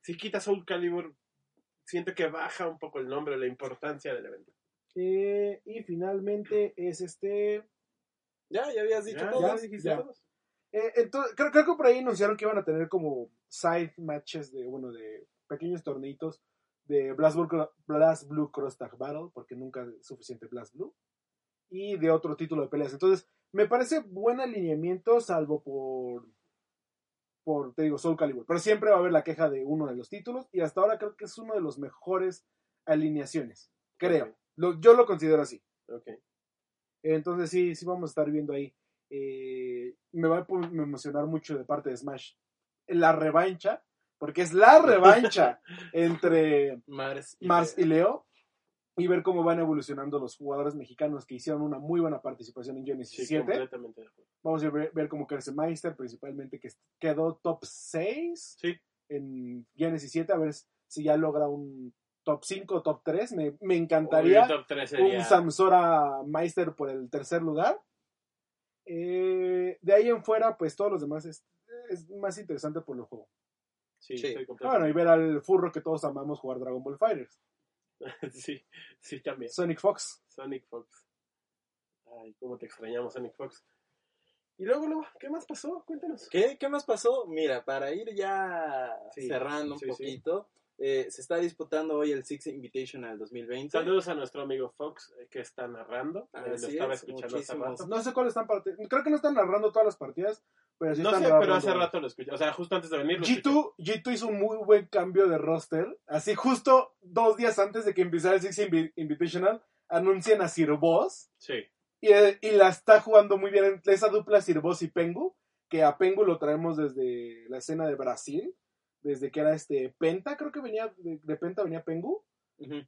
si quitas Soul Calibur, siento que baja un poco el nombre, la importancia del evento. Eh, y finalmente es este. Ya, ya habías dicho Ya, todo. ya dijiste ya. todos. eh, entonces, creo, creo que por ahí anunciaron que iban a tener como side matches de, bueno, de pequeños torneitos de Blast Blue, Blast Blue Cross Tag Battle, porque nunca es suficiente Blast Blue, y de otro título de peleas. Entonces, me parece buen alineamiento, salvo por, por, te digo, Soul Calibur. Pero siempre va a haber la queja de uno de los títulos, y hasta ahora creo que es uno de los mejores alineaciones. Creo. Lo- yo lo considero así. Entonces sí, sí vamos a estar viendo ahí. Eh, me va a emocionar mucho de parte de Smash la revancha, porque es la [laughs] revancha entre Mars y Mars y Leo. Y ver cómo van evolucionando los jugadores mexicanos que hicieron una muy buena participación en Genesis Sí, 7. completamente de acuerdo. Vamos a ver, ver cómo crece Meister, principalmente que quedó top 6 Sí, en Genesis 7, a ver si ya logra un top 5 o top 3. Me, encantaría el top 3 sería- un Samsora Meister por el tercer lugar. Eh, de ahí en fuera, pues todos los demás es, es más interesante por el juego. Sí, Sí. estoy Bueno, y ver al furro que todos amamos jugar Dragon Ball Fighters. [laughs] sí, sí, también. Sonic Fox. Sonic Fox. Ay, cómo te extrañamos, Sonic Fox. Y luego, luego, ¿qué más pasó? Cuéntanos. ¿Qué, ¿Qué más pasó? Mira, para ir ya Sí, cerrando un sí, sí. poquito, eh, se está disputando hoy el Six Invitational 2020. Saludos a nuestro amigo Fox eh, que está narrando. Eh, lo estaba es, escuchando hace rato. No sé cuáles están partiendo. Creo que no están narrando todas las partidas, pero sí No sé, pero hace rato lo escuché. O sea, justo antes de venir lo escuché. G2, G2 hizo un muy buen cambio de roster. Así, justo dos días antes de que empezara el Six Invi- Invitational, anuncian a Sir Boss. Sí. Y, y la está jugando muy bien esa dupla Sir Boss y Pengu. Que a Pengu lo traemos desde la escena de Brasil. Desde que era este Penta, creo que venía de, de Penta, venía Pengu.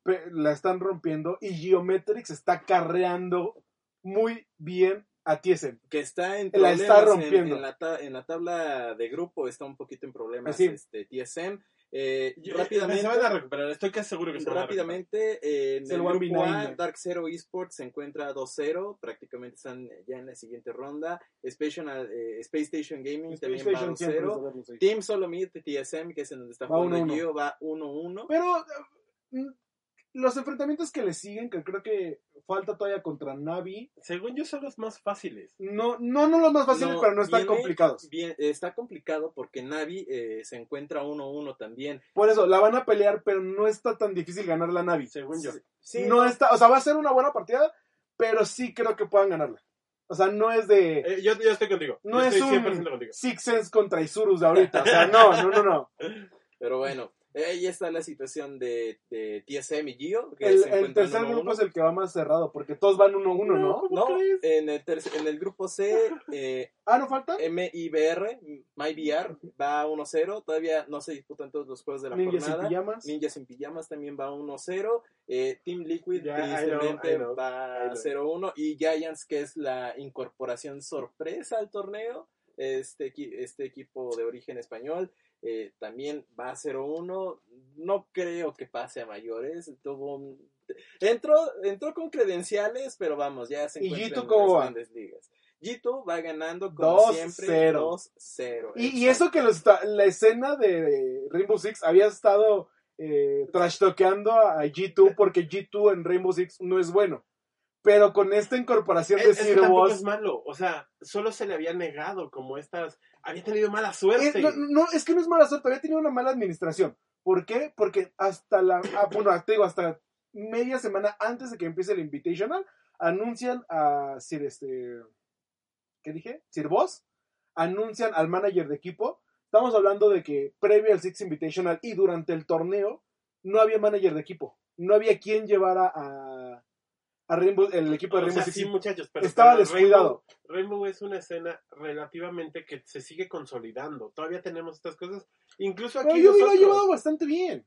Pe- la están rompiendo. Y Geometrix está carreando muy bien a TSM. Que está en La problemas está en- rompiendo. En, la ta- en la tabla de grupo, está un poquito en problemas Así. este, TSM. Eh, Yo- rápidamente, Se van a recuperar, estoy casi seguro que se van a recuperar. rápidamente eh, en el el 1v9, grupo A. Dark Zero Esports se encuentra 2-0, prácticamente están ya en la siguiente ronda. Special, eh, Space Station Gaming también PlayStation va siempre es 2-0. de verlos ahí. Team Solomid TSM, que es en donde está Va jugando 1-1. Gio, va 1-1. Pero eh, los enfrentamientos que le siguen, que creo que falta todavía contra Navi, Según yo, son los más fáciles. no, no, no los más fáciles, No, pero no están viene complicados. Bien, está complicado porque Navi eh, se encuentra 1-1 también. Por eso, la van a pelear, pero no está tan difícil ganar la Navi. Según yo. Sí, no está, o sea, va a ser una buena partida, pero sí creo que puedan ganarla. O sea, no es de Eh, yo, yo estoy contigo. No Yo es estoy un- 100% contigo. Six Sense contra Isurus de ahorita. O sea, no, no, no, no. [laughs] Pero bueno, ahí está la situación de, de TSM y Gio. Que El, se el tercer 1-1. grupo es el que va más cerrado, porque todos van 1-1, ¿no? ¿Cómo No, crees? en el, en el grupo C, [laughs] eh, Ah, ¿no falta? MIBR, MyBR, va 1-0. Todavía no se disputan todos los juegos de la Ninjas y jornada. pijamas. Ninjas en pijamas también va 1-0. Eh, Team Liquid, I know, tristemente, I know, va I know. 0-1. Y Giants, que es la incorporación sorpresa al torneo. Este, este equipo de origen español eh, también va 0-1. No creo que pase a mayores. Tuvo un- entró, entró con credenciales, pero vamos, ya se ¿Y encuentra G2 en cómo las va? grandes ligas. G2 va ganando como 2-0. siempre 2-0. Y, y eso que los está- la escena de Rainbow Six había estado eh, trashtoqueando a G2 [laughs] porque G2 en Rainbow Six no es bueno. Pero con esta incorporación de Es, Boss. es malo. O sea, solo se le había negado como estas. Había tenido mala suerte. no, no, es que no es mala suerte, había tenido una mala administración. ¿Por qué? Porque hasta la, ah, bueno, te digo, hasta media semana antes de que empiece el Invitational, anuncian a Sir, este, ¿qué dije? Sir Boss, anuncian al manager de equipo. Estamos hablando de que previo al Six Invitational y durante el torneo, no había manager de equipo. No había quien llevara a, a Rainbow, el equipo de O Rainbow sea, Six. sí, muchachos, pero Estaba pero descuidado. Rainbow, Rainbow es una escena relativamente que se sigue consolidando. Todavía tenemos estas cosas. Incluso Pero aquí yo hubiera llevado bastante bien.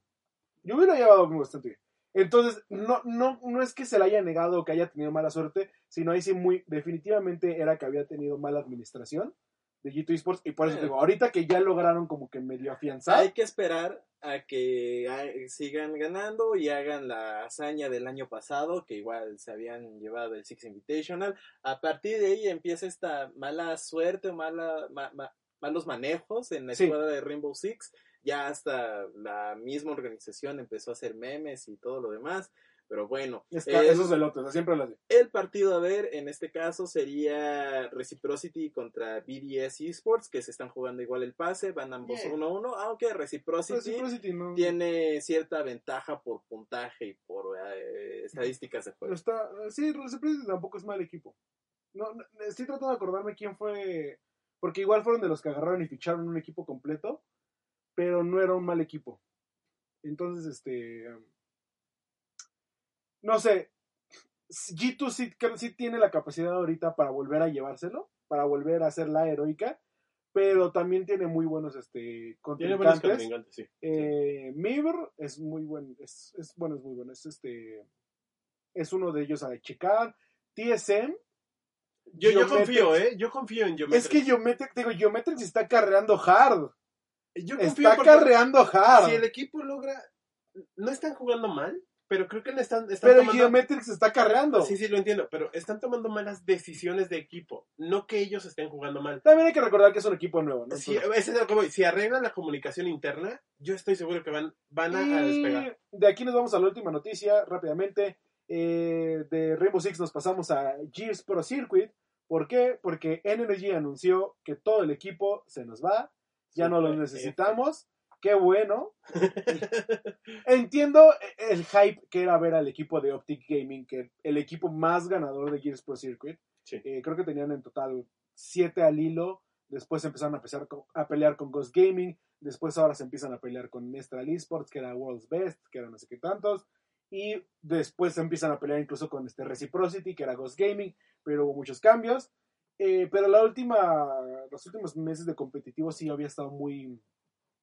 Yo hubiera llevado bastante bien. Entonces, no, no, no es que se le haya negado o que haya tenido mala suerte, sino ahí sí muy, definitivamente era que había tenido mala administración de G2 Esports. Y por eso Eh. digo, ahorita que ya lograron como que medio afianzar. Hay que esperar a que sigan ganando y hagan la hazaña del año pasado, que igual se habían llevado el Six Invitational. A partir de ahí empieza esta mala suerte o mala, ma- ma- malos manejos en la Sí. escuadra de Rainbow Six. Ya hasta la misma organización empezó a hacer memes y todo lo demás. Pero bueno, Es que el- esos velotes, o sea, siempre el partido a ver en este caso sería Reciprocity contra BDS Esports, que se están jugando igual el pase, van ambos Yeah. 1-1, aunque Reciprocity Reciprocity no- tiene cierta ventaja por puntaje y por eh, estadísticas de Pero juego. está, sí, Reciprocity tampoco es mal equipo. No, no, estoy tratando de acordarme quién fue. Porque igual fueron de los que agarraron y ficharon un equipo completo. Pero no era un mal equipo. Entonces, este. um, No sé. G2 sí, sí tiene la capacidad ahorita para volver a llevárselo. Para volver a ser la heroica. Pero también tiene muy buenos este, Tiene buenos contrincantes. contrincantes, sí. Eh, Mibr es muy buen, es, es bueno, es muy bueno, es este, es uno de ellos a checar. TSM, Yo, yo confío, ¿eh? Yo confío en Geometrics. es que Geometric, digo, está carreando hard, yo confío está porque carreando hard, si el equipo logra... No están jugando mal, pero creo que le están, están pero tomando... Geometrics está carreando. Sí, sí, lo entiendo, pero están tomando malas decisiones de equipo. No que ellos estén jugando mal. También hay que recordar que es un equipo nuevo, ¿no? Si, Entonces- ese es a lo que voy. Si arreglan la comunicación interna, yo estoy seguro que van, van a, a y despegar. de aquí nos vamos a la última noticia rápidamente. Eh, de Rainbow Six nos pasamos a Gears Pro Circuit. ¿Por qué? Porque NRG anunció que todo el equipo se nos va. Ya no lo necesitamos. Qué bueno. [laughs] Entiendo el hype que era ver al equipo de Optic Gaming, que el equipo más ganador de Gears Pro Circuit. Sí. Eh, creo que tenían en total 7 al hilo. Después empezaron a, a pelear con Ghost Gaming. Después ahora se empiezan a pelear con Mestral Esports, que era World's Best, que era no sé qué tantos. Y después se empiezan a pelear incluso con este Reciprocity, que era Ghost Gaming, pero hubo muchos cambios. Eh, pero la última, los últimos meses de competitivo sí había estado muy,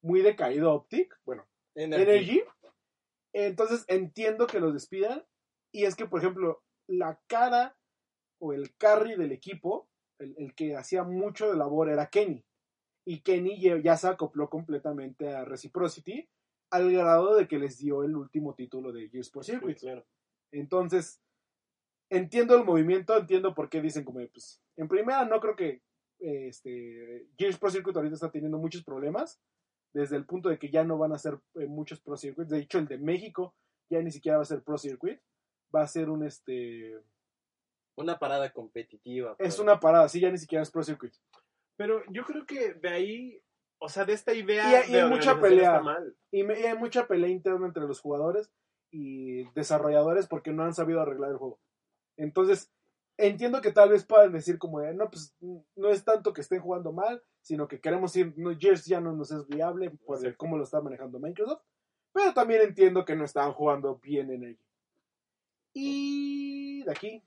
muy decaído Optic. Bueno, Energy. Entonces entiendo que los despidan. Y es que, por ejemplo, la cara o el carry del equipo, el, el que hacía mucho de labor era Kenny. Y Kenny ya se acopló completamente a Reciprocity al grado de que les dio el último título de Gears Pro Sí, Circuit. claro. Entonces, entiendo el movimiento, entiendo por qué dicen como, pues, en primera no creo que este, Gears Pro Circuit ahorita está teniendo muchos problemas, desde el punto de que ya no van a ser eh, muchos Pro Circuits, de hecho el de México ya ni siquiera va a ser Pro Circuit, va a ser un, este, Una parada competitiva. es pues. una parada, sí, ya ni siquiera es Pro Circuit. Pero yo creo que de ahí, o sea, de esta idea Y hay- y de hay mucha pelea. está mal. Y, me- y hay mucha pelea interna entre los jugadores y desarrolladores porque no han sabido arreglar el juego. Entonces, entiendo que tal vez puedan decir como de, no, pues no es tanto que estén jugando mal, sino que queremos ir, no, Gears ya no nos es viable por el- Exacto. cómo lo está manejando Microsoft, pero también entiendo que no estaban jugando bien en ello. Y de aquí,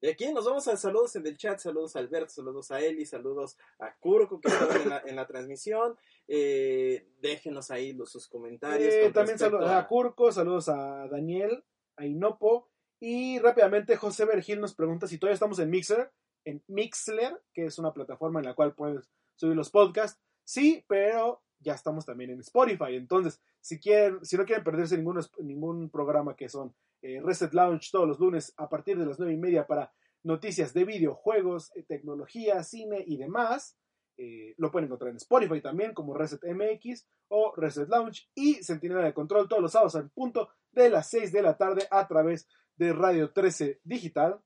Y aquí nos vamos a saludos en el chat, saludos a Alberto, saludos a Eli, saludos a Kurko que estaban en la, en la transmisión. Eh, déjenos ahí los, sus comentarios. eh, también saludos a Curco, saludos a Daniel, a Inopo, y rápidamente José Vergil nos pregunta si todavía estamos en Mixer, en Mixler, que es una plataforma en la cual puedes subir los podcasts. Sí, pero ya estamos también en Spotify. Entonces, si quieren, si no quieren perderse ningún, ningún programa que son eh, Reset Lounge todos los lunes a partir de las nueve y media para noticias de videojuegos, eh, tecnología, cine y demás, eh, lo pueden encontrar en Spotify también como Reset MX o Reset Lounge y Sentinela de Control todos los sábados al punto de las 6 de la tarde a través de Radio 13 Digital.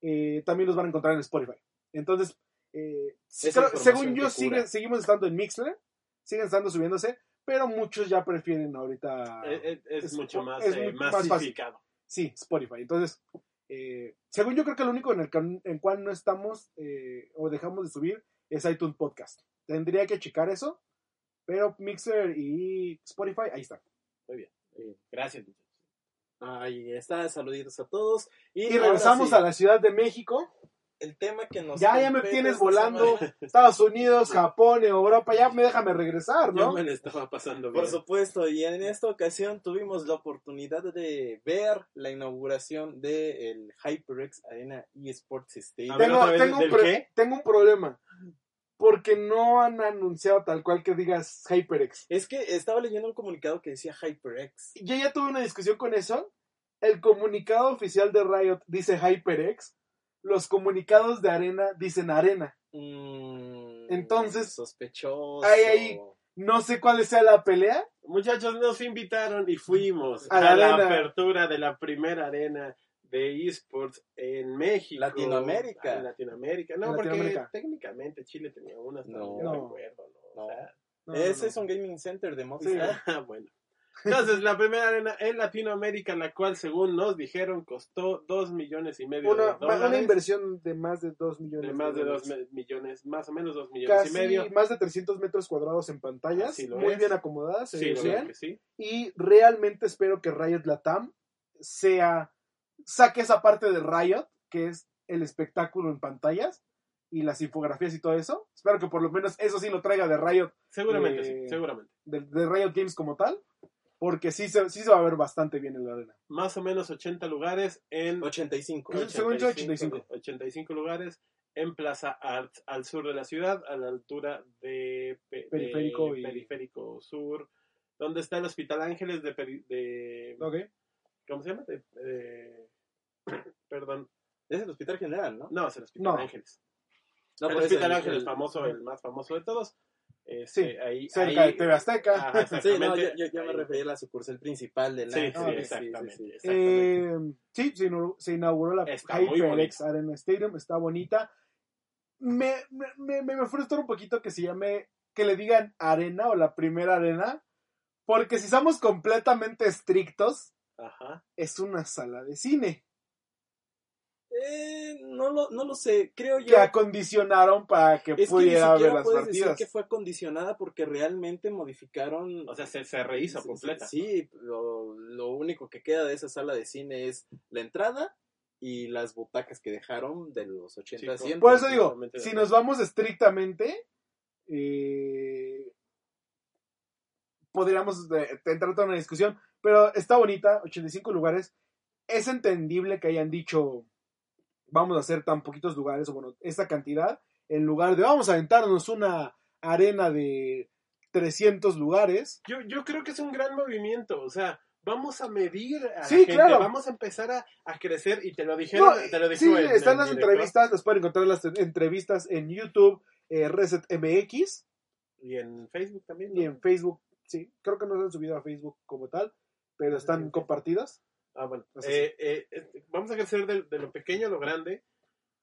Eh, también los van a encontrar en Spotify. Entonces, eh, creo- según yo, que cura. sigue- seguimos estando en Mixler, siguen estando subiéndose, pero muchos ya prefieren ahorita. Es, es- es mucho más, es eh, muy- más fácil. Sí, Spotify. Entonces, eh, según yo creo que lo único en el que- en cual no estamos eh, o dejamos de subir es iTunes Podcast. Tendría que checar eso, pero Mixer y Spotify, ahí están. Eh, Gracias. Ahí está, saluditos a todos. Y, Y regresamos a la Ciudad de México. El tema que nos. Ya, ya me tienes volando. semana. [laughs] Estados Unidos, Japón, Europa, ya me déjame regresar, Yo ¿no? me la estaba pasando bien. Por supuesto, y en esta ocasión tuvimos la oportunidad de ver la inauguración del HyperX Arena eSports Stadium. Tengo, otra vez, tengo un ¿del pro- qué? tengo un problema. Porque no han anunciado tal cual que digas HyperX. Es que estaba leyendo un comunicado que decía HyperX. Yo ya tuve una discusión con eso. El comunicado oficial de Riot dice HyperX. Los comunicados de Arena dicen Arena. Mm, Entonces, sospechoso. ahí, ahí. No sé cuál sea la pelea. Muchachos, nos invitaron y fuimos A a, la apertura de la primera arena de esports en México. Latinoamérica. En Latinoamérica. No, En porque Latinoamérica. técnicamente Chile tenía una. hasta No. No. recuerdo, ¿no? No. O sea, No, Ese no. es un gaming center de Movistar. [laughs] ah, bueno. Entonces, la primera arena en Latinoamérica, la cual, según nos dijeron, costó dos millones y medio Una, de dólares. una inversión de más de 2 millones. de más de dos dólares. me- millones, más o menos dos millones Casi y medio. más de 300 metros cuadrados en pantallas, muy es. bien acomodadas, Sí, bien. que sí. y realmente espero que Riot Latam sea saque esa parte de Riot que es el espectáculo en pantallas y las infografías y todo eso. Espero que por lo menos eso sí lo traiga de Riot Seguramente, Eh, sí, seguramente. de, de Riot Games como tal, porque sí se, sí se va a ver bastante bien en la arena. Más o menos 80 lugares en 85. Pues, según yo, 85. 85 lugares en Plaza Arts, al sur de la ciudad, a la altura de, Pe- de Periférico y- Periférico Sur, donde está el Hospital Ángeles de, Peri- de- Ok. ¿Cómo se llama? De- de- [coughs] perdón, Es el hospital general, ¿no? no, es el Hospital No. Ángeles. No, el por eso Hospital el- Ángeles, el- famoso, el más famoso de todos. Sí, Este, ahí, Cerca ahí- de TV Azteca. Ajá, Sí, no, exactamente. yo, yo- yo me refería a la sucursal principal del Sí, Ángeles. sí, sí, exactamente. sí. exactamente. Eh, sí, se inauguró, se inauguró la Está muy HyperX. Arena Stadium, está bonita. Me, me, me, me frustra un poquito que se llame, que le digan arena o la primera arena, porque si somos completamente estrictos, Ajá. es una sala de cine Eh, no, lo, no lo sé, creo yo. que acondicionaron para que Es que pudiera ver siquiera las puedes decir que fue acondicionada porque realmente modificaron. O sea, se, se rehizo Sí, completa. Sí, lo, lo único que queda de esa sala de cine es la entrada y las butacas que dejaron de los 80 Sí, asientos. Por eso digo, si nos vamos estrictamente, eh, podríamos de- de entrar toda una discusión, pero está bonita, 85 lugares. Es entendible que hayan dicho, vamos a hacer tan poquitos lugares, o bueno, esta cantidad, en lugar de vamos a aventarnos una arena de 300 lugares. Yo, yo creo que es un gran movimiento, o sea, vamos a medir a Sí, la gente, claro. vamos a empezar a, a crecer y te lo dijeron, No, te lo dijo sí, el- están el las director entrevistas, las pueden encontrar las entrevistas en YouTube, eh, Reset MX, y en Facebook también. ¿no? y en Facebook, sí, creo que no se han subido a Facebook como tal, pero están sí. compartidas. Ah, bueno, eh, eh, eh, vamos a crecer de, de lo pequeño a lo grande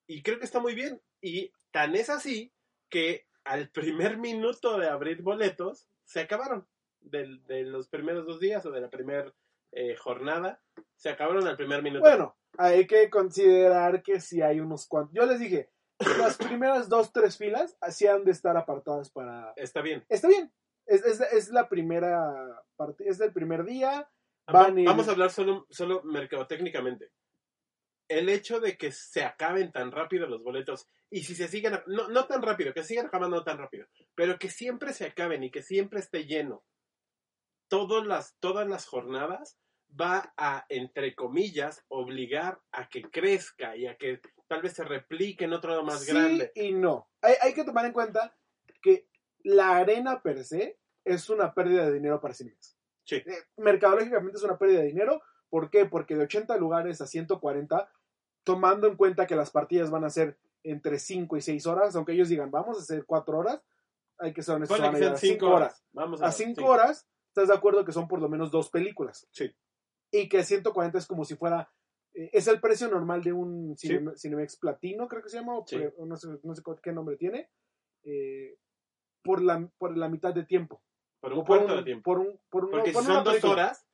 y creo que está muy bien y tan es así que al primer [laughs] minuto de abrir boletos se acabaron del- de los primeros dos días o de la primera eh, jornada se acabaron al primer minuto. Bueno, hay que considerar que si hay unos cuantos. Yo les dije, las [laughs] primeras dos, tres filas así han de estar apartadas para. está bien. Está bien. Es, es, es la primera parte, es del primer día. Va- Van a ir- Vamos a hablar solo, solo mercadotécnicamente. El hecho de que se acaben tan rápido los boletos y si se siguen, no, no tan rápido, que sigan acabando tan rápido, pero que siempre se acaben y que siempre esté lleno todas las, todas las jornadas, va a, entre comillas, obligar a que crezca y a que tal vez se replique en otro lado más sí grande. y no. Hay, hay que tomar en cuenta que la arena per se es una pérdida de dinero para Cinemex. Sí. Eh, mercadológicamente es una pérdida de dinero. ¿Por qué? Porque de 80 lugares a 140, tomando en cuenta que las partidas van a ser entre 5 y 6 horas, aunque ellos digan, vamos a hacer 4 horas, hay que ser honestos, van a a 5 horas. Vamos A 5 horas, ¿estás de acuerdo que son por lo menos dos películas? Sí. Y que 140 es como si fuera... eh, es el precio normal de un Sí. Cinemex Platino, creo que se llama, o Sí. no, sé, no sé qué nombre tiene, eh, por, la, por la mitad de tiempo. Por un por cuarto un, de tiempo. Por un, por un- Porque por si una son dos película. horas,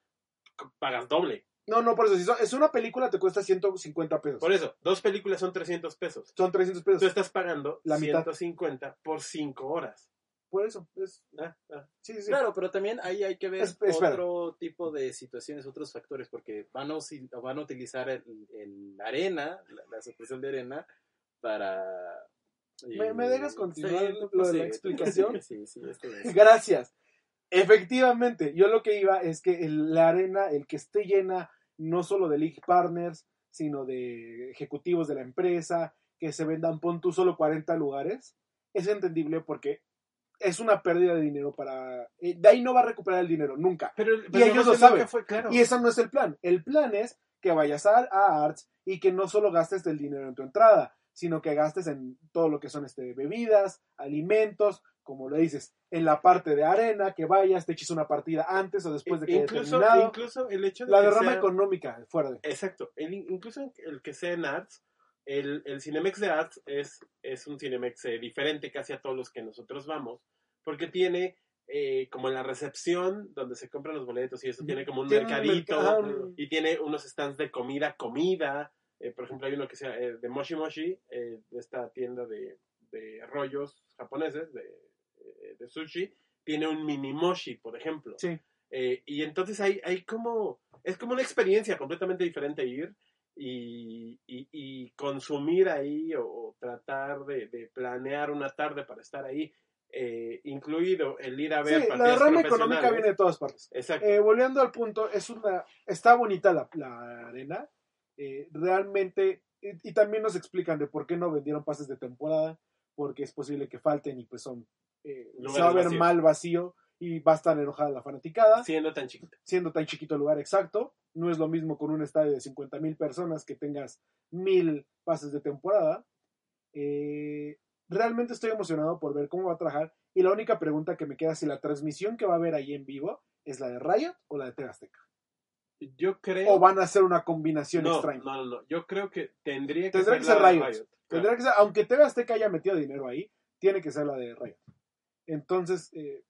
pagas doble. No, no, por eso. Si son- es una película, te cuesta 150 pesos. Por eso, dos películas son 300 pesos. Son 300 Tú pesos. estás pagando La mitad. 150 por 5 horas. Por eso. Es, Ah, ah. sí, sí, sí. Claro, pero también ahí hay que ver Es- otro tipo de situaciones, otros factores, porque van a, van a utilizar el, el arena, la, la sucursal de arena, para... ¿Me- me dejas continuar lo de la explicación? [laughs] Sí, sí, está bien. Gracias. Efectivamente, yo lo que iba es que el- la arena, el que esté llena no solo de League Partners, sino de ejecutivos de la empresa, que se vendan, pon tú solo 40 lugares, es entendible porque es una pérdida de dinero para... eh, De ahí no va a recuperar el dinero, nunca. Pero, ellos lo saben. Fue, claro. Y ese no es el plan. El plan es que vayas a, a Arts y que no solo gastes el dinero en tu entrada, sino que gastes en todo lo que son este, bebidas, alimentos, como lo dices, en la parte de arena, que vayas, te eches una partida antes o después de que haya incluso, terminado. incluso el hecho de La que derrama sea- económica fuera de... Exacto. El, incluso el que sea en Arts, el, el Cinemex de Arts es, es un Cinemex eh, diferente casi a todos los que nosotros vamos, porque tiene eh, como en la recepción donde se compran los boletos y eso tiene como un mercadito y tiene unos stands de comida, comida. Eh, por ejemplo, hay uno que sea eh, de Moshi Moshi, eh, de esta tienda de, de rollos japoneses, de, eh, de sushi. Tiene un mini Moshi, por ejemplo. Sí. Y entonces hay, hay como, es como una experiencia completamente diferente ir y, y- y consumir ahí o, o tratar de, de planear una tarde para estar ahí, incluido el ir a ver Sí, la derrama económica viene de todas partes. Exacto. Volviendo al punto, es una, está bonita la, la arena. Eh, realmente, y, y también nos explican de por qué no vendieron pases de temporada, porque es posible que falten y pues son, eh, se va a ver mal vacío y va a estar enojada la fanaticada, Siendo tan chiquita. siendo tan chiquito el lugar exacto. No es lo mismo con un estadio de 50 mil personas que tengas mil pases de temporada. Eh, realmente estoy emocionado por ver cómo va a trabajar. Y la única pregunta que me queda es si la transmisión que va a haber ahí en vivo es la de Riot o la de TV Azteca. Yo creo... O van a hacer una combinación no, extraña. no, no, no. Yo creo que tendría que ser que ser la Riot. Riot. Tendría que ser, aunque TV Azteca haya metido dinero ahí, tiene que ser la de Riot. Entonces, eh,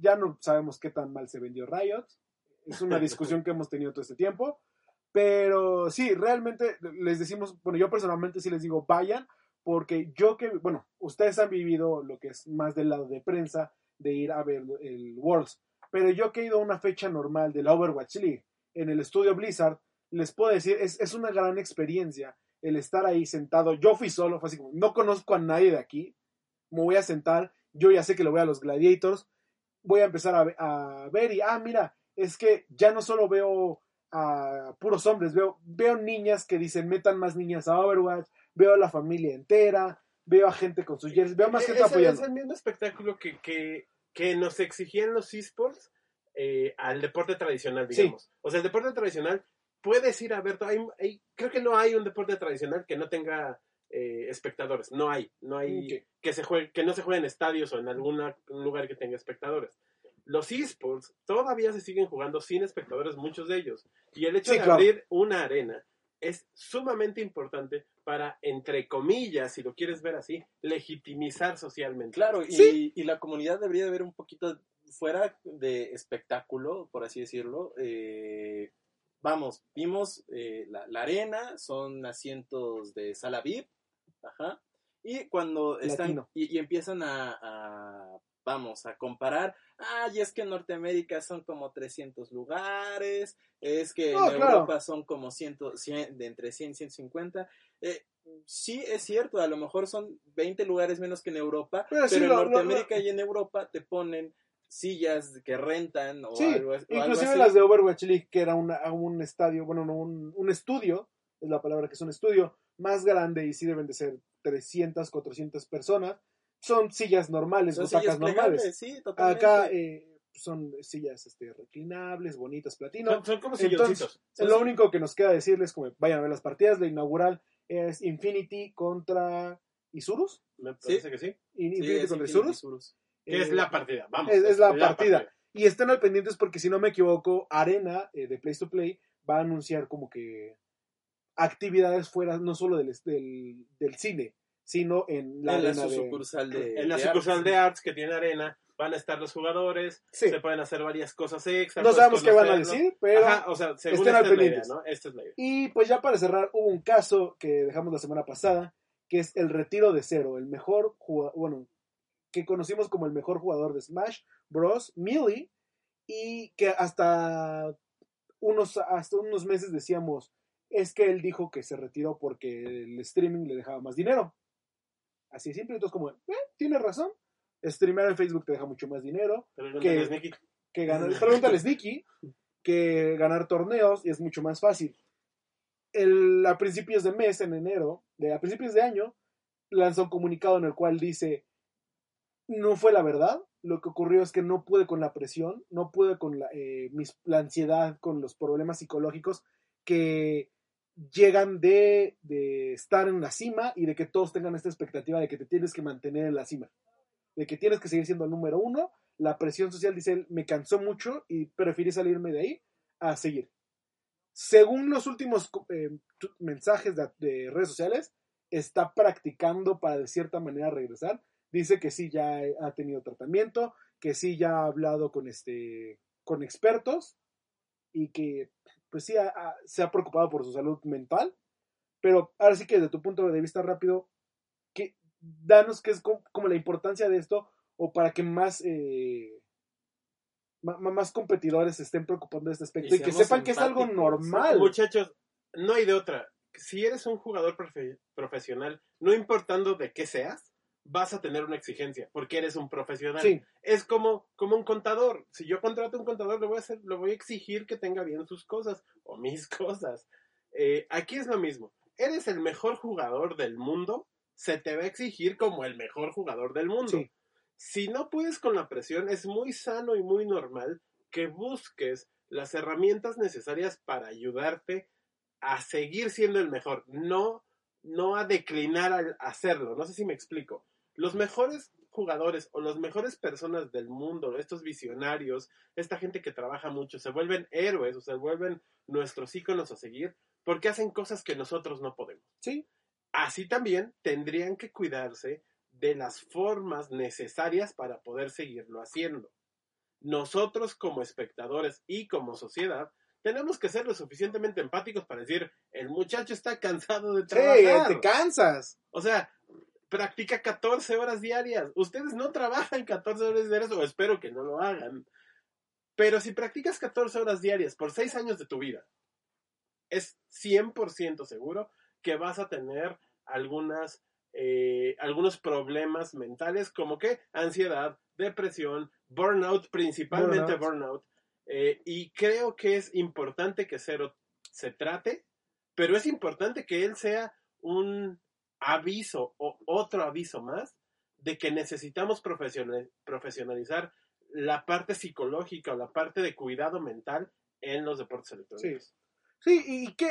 ya no sabemos qué tan mal se vendió Riot. Es una [laughs] discusión que hemos tenido todo este tiempo. Pero sí, realmente les decimos, bueno, yo personalmente sí les digo, vayan, porque yo que, bueno, ustedes han vivido lo que es más del lado de prensa, de ir a ver el Worlds, pero yo que he ido a una fecha normal de la Overwatch League en el estudio Blizzard, les puedo decir, es, es una gran experiencia el estar ahí sentado. Yo fui solo, fue así como, no conozco a nadie de aquí, me voy a sentar, yo ya sé que le voy a los Gladiators, voy a empezar a, ve- a ver y, ah, mira, es que ya no solo veo a puros hombres, veo, veo niñas que dicen metan más niñas a Overwatch, veo a la familia entera, veo a gente con sus jerseys, veo más gente es, apoyando. es el mismo espectáculo que, que, que nos exigían los esports eh, al deporte tradicional, Sí. digamos. O sea, el deporte tradicional, puedes ir a ver, hay, hay- creo que no hay un deporte tradicional que no tenga eh, espectadores, no hay, no hay que, se juegue, que no se juegue en estadios o en algún lugar que tenga espectadores. Los esports todavía se siguen jugando sin espectadores, muchos de ellos. Y el hecho Sí, de claro. abrir una arena es sumamente importante para, entre comillas, si lo quieres ver así, legitimizar socialmente. Claro, y, Sí. y la comunidad debería de ver un poquito fuera de espectáculo, por así decirlo. eh, vamos, vimos eh, la, la arena, son asientos de sala VIP, ajá, y cuando están y, y empiezan a, a, vamos, a comparar, ah, y es que en Norteamérica son como 300 lugares, es que en claro. Europa son como 100, 100, de entre 100 y 150, eh, sí es cierto, a lo mejor son 20 lugares menos que en Europa, Pero pero, sí, en Norteamérica y en Europa te ponen sillas que rentan o Sí, algo, o algo inclusive así. las de Overwatch League, que era una- un estadio, bueno, no, un, un estudio, es la palabra que es un estudio, más grande y sí deben de ser 300, 400 personas, son sillas normales, Son butacas sillas normales. sí, totalmente. Acá eh, son sillas este, reclinables, bonitas, platino. Son, son como Entonces, silloncitos. Son Lo único que nos queda decirles, como vayan a ver las partidas, la inaugural es Infinity contra Isurus. Me parece que sí. In- Sí, Infinity contra Infinity Isurus. Surus. Que es Eh, la partida, vamos. es- es la partida. Y estén al pendientes porque si no me equivoco, Arena eh, de Place to Play va a anunciar como que actividades fuera no solo del, del, del cine, sino en la en la arena de... sucursal de En la de sucursal Arts. de Arts que tiene arena, van a estar los jugadores, Sí. se pueden hacer varias cosas extra. No sabemos qué van a decir, pero... Ajá, o sea, según estén esta al la pendientes. ¿no? Esta es la idea. Y pues ya para cerrar, hubo un caso que dejamos la semana pasada, que es el retiro de cero, el mejor jugador, bueno, que conocimos como el mejor jugador de Smash Bros. Melee, y que hasta unos, hasta unos meses decíamos, es que él dijo que se retiró porque el streaming le dejaba más dinero. Así de simple, entonces como, eh, tiene razón, streamear en Facebook te deja mucho más dinero, Pero que- Nicky, que ganar, pregúntale Nicky, que ganar torneos y es mucho más fácil. El, a principios de mes, en enero, de, a principios de año, lanzó un comunicado en el cual dice no fue la verdad. Lo que ocurrió es que no pude con la presión, no pude con la, eh, ansiedad, con los problemas psicológicos que llegan de, estar en la cima y de que todos tengan esta expectativa de que te tienes que mantener en la cima, de que tienes que seguir siendo el número uno. La presión social, dice él, me cansó mucho y preferí salirme de ahí a seguir. Según los últimos eh, mensajes de redes sociales, está practicando para de cierta manera regresar. Dice que sí ya ha tenido tratamiento, que sí ya ha hablado con este con expertos y que pues sí ha- ha- se ha preocupado por su salud mental. Pero ahora sí que desde tu punto de vista rápido, que danos qué es co- como, la importancia de esto o para que más eh, ma- más competidores se estén preocupando de este aspecto y, que sepan que es algo normal. Muchachos, no hay de otra. Si eres un jugador profe- profesional, no importando de qué seas, vas a tener una exigencia, porque eres un profesional. Sí, Es como, como un contador. Si yo contrato a un contador, le voy a, hacer, le voy a exigir que tenga bien sus cosas o mis [laughs] cosas. Eh, aquí es lo mismo. Eres el mejor jugador del mundo, se te va a exigir como el mejor jugador del mundo. sí. Si no puedes con la presión, es muy sano y muy normal que busques las herramientas necesarias para ayudarte a seguir siendo el mejor, no, no a declinar al hacerlo. No sé si me explico. Los mejores jugadores o las mejores personas del mundo, estos visionarios, esta gente que trabaja mucho, se vuelven héroes o se vuelven nuestros íconos a seguir porque hacen cosas que nosotros no podemos Sí, así también tendrían que cuidarse de las formas necesarias para poder seguirlo haciendo. Nosotros como espectadores y como sociedad tenemos que ser lo suficientemente empáticos para decir, el muchacho está cansado de sí, trabajar. te cansas. O sea, practica 14 horas diarias. Ustedes no trabajan 14 horas diarias o espero que no lo hagan. Pero si practicas 14 horas diarias por 6 años de tu vida, es 100% seguro que vas a tener algunas, eh, algunos problemas mentales como que ansiedad, depresión, burnout, principalmente Burnout. burnout. Eh, y creo que es importante que Cero se trate, pero es importante que él sea un aviso o otro aviso más de que necesitamos profesional- profesionalizar la parte psicológica o la parte de cuidado mental en los deportes electrónicos. Sí, y qué,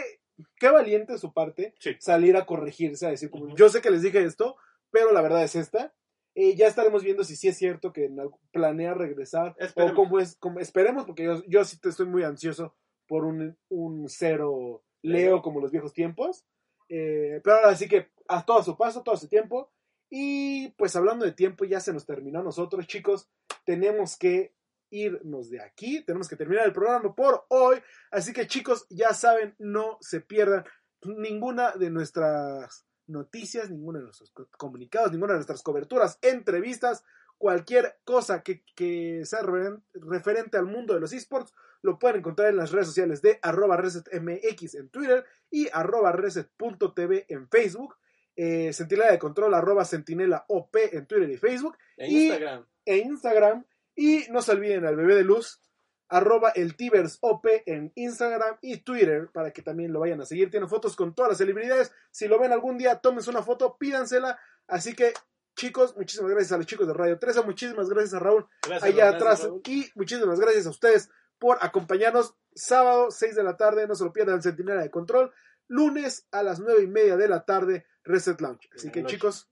qué valiente su parte Sí. salir a corregirse, a decir, como, Ujú. yo sé que les dije esto, pero la verdad es esta. Eh, ya estaremos viendo si sí es cierto que planea regresar Esperemos. o cómo es, esperemos, porque yo, yo sí te estoy muy ansioso por un, un cero Leo como los viejos tiempos. Eh, pero ahora sí que a todo su paso, todo su tiempo. Y pues hablando de tiempo, ya se nos terminó nosotros, chicos. Tenemos que irnos de aquí, tenemos que terminar el programa por hoy. Así que chicos, ya saben, no se pierdan ninguna de nuestras noticias, ninguno de nuestros co- comunicados, ninguna de nuestras coberturas, entrevistas, cualquier cosa que, que sea referen- referente al mundo de los esports, lo pueden encontrar en las redes sociales de arroba resetmx en Twitter y arroba reset.tv en Facebook. Eh, Centinela de Control, arroba Centinela OP en Twitter y Facebook En Y- Instagram. e Instagram. Y no se olviden al bebé de luz, arroba el Tibers OP en Instagram y Twitter, para que también lo vayan a seguir. Tiene fotos con todas las celebridades. Si lo ven algún día, tómense una foto, pídansela. Así que, chicos, muchísimas gracias a los chicos de Radio 13, muchísimas gracias a Raúl Gracias, allá atrás. Raúl. Y muchísimas gracias a ustedes por acompañarnos sábado 6 de la tarde. No se lo pierdan Centinela de Control. Lunes a las 9 y media de la tarde, Reset Lounge. Así que chicos,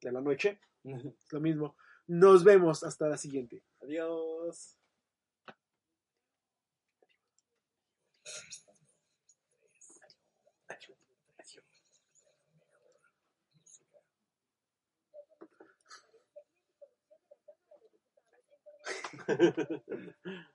de la noche, es lo mismo. Nos vemos hasta la siguiente. Adiós. [laughs]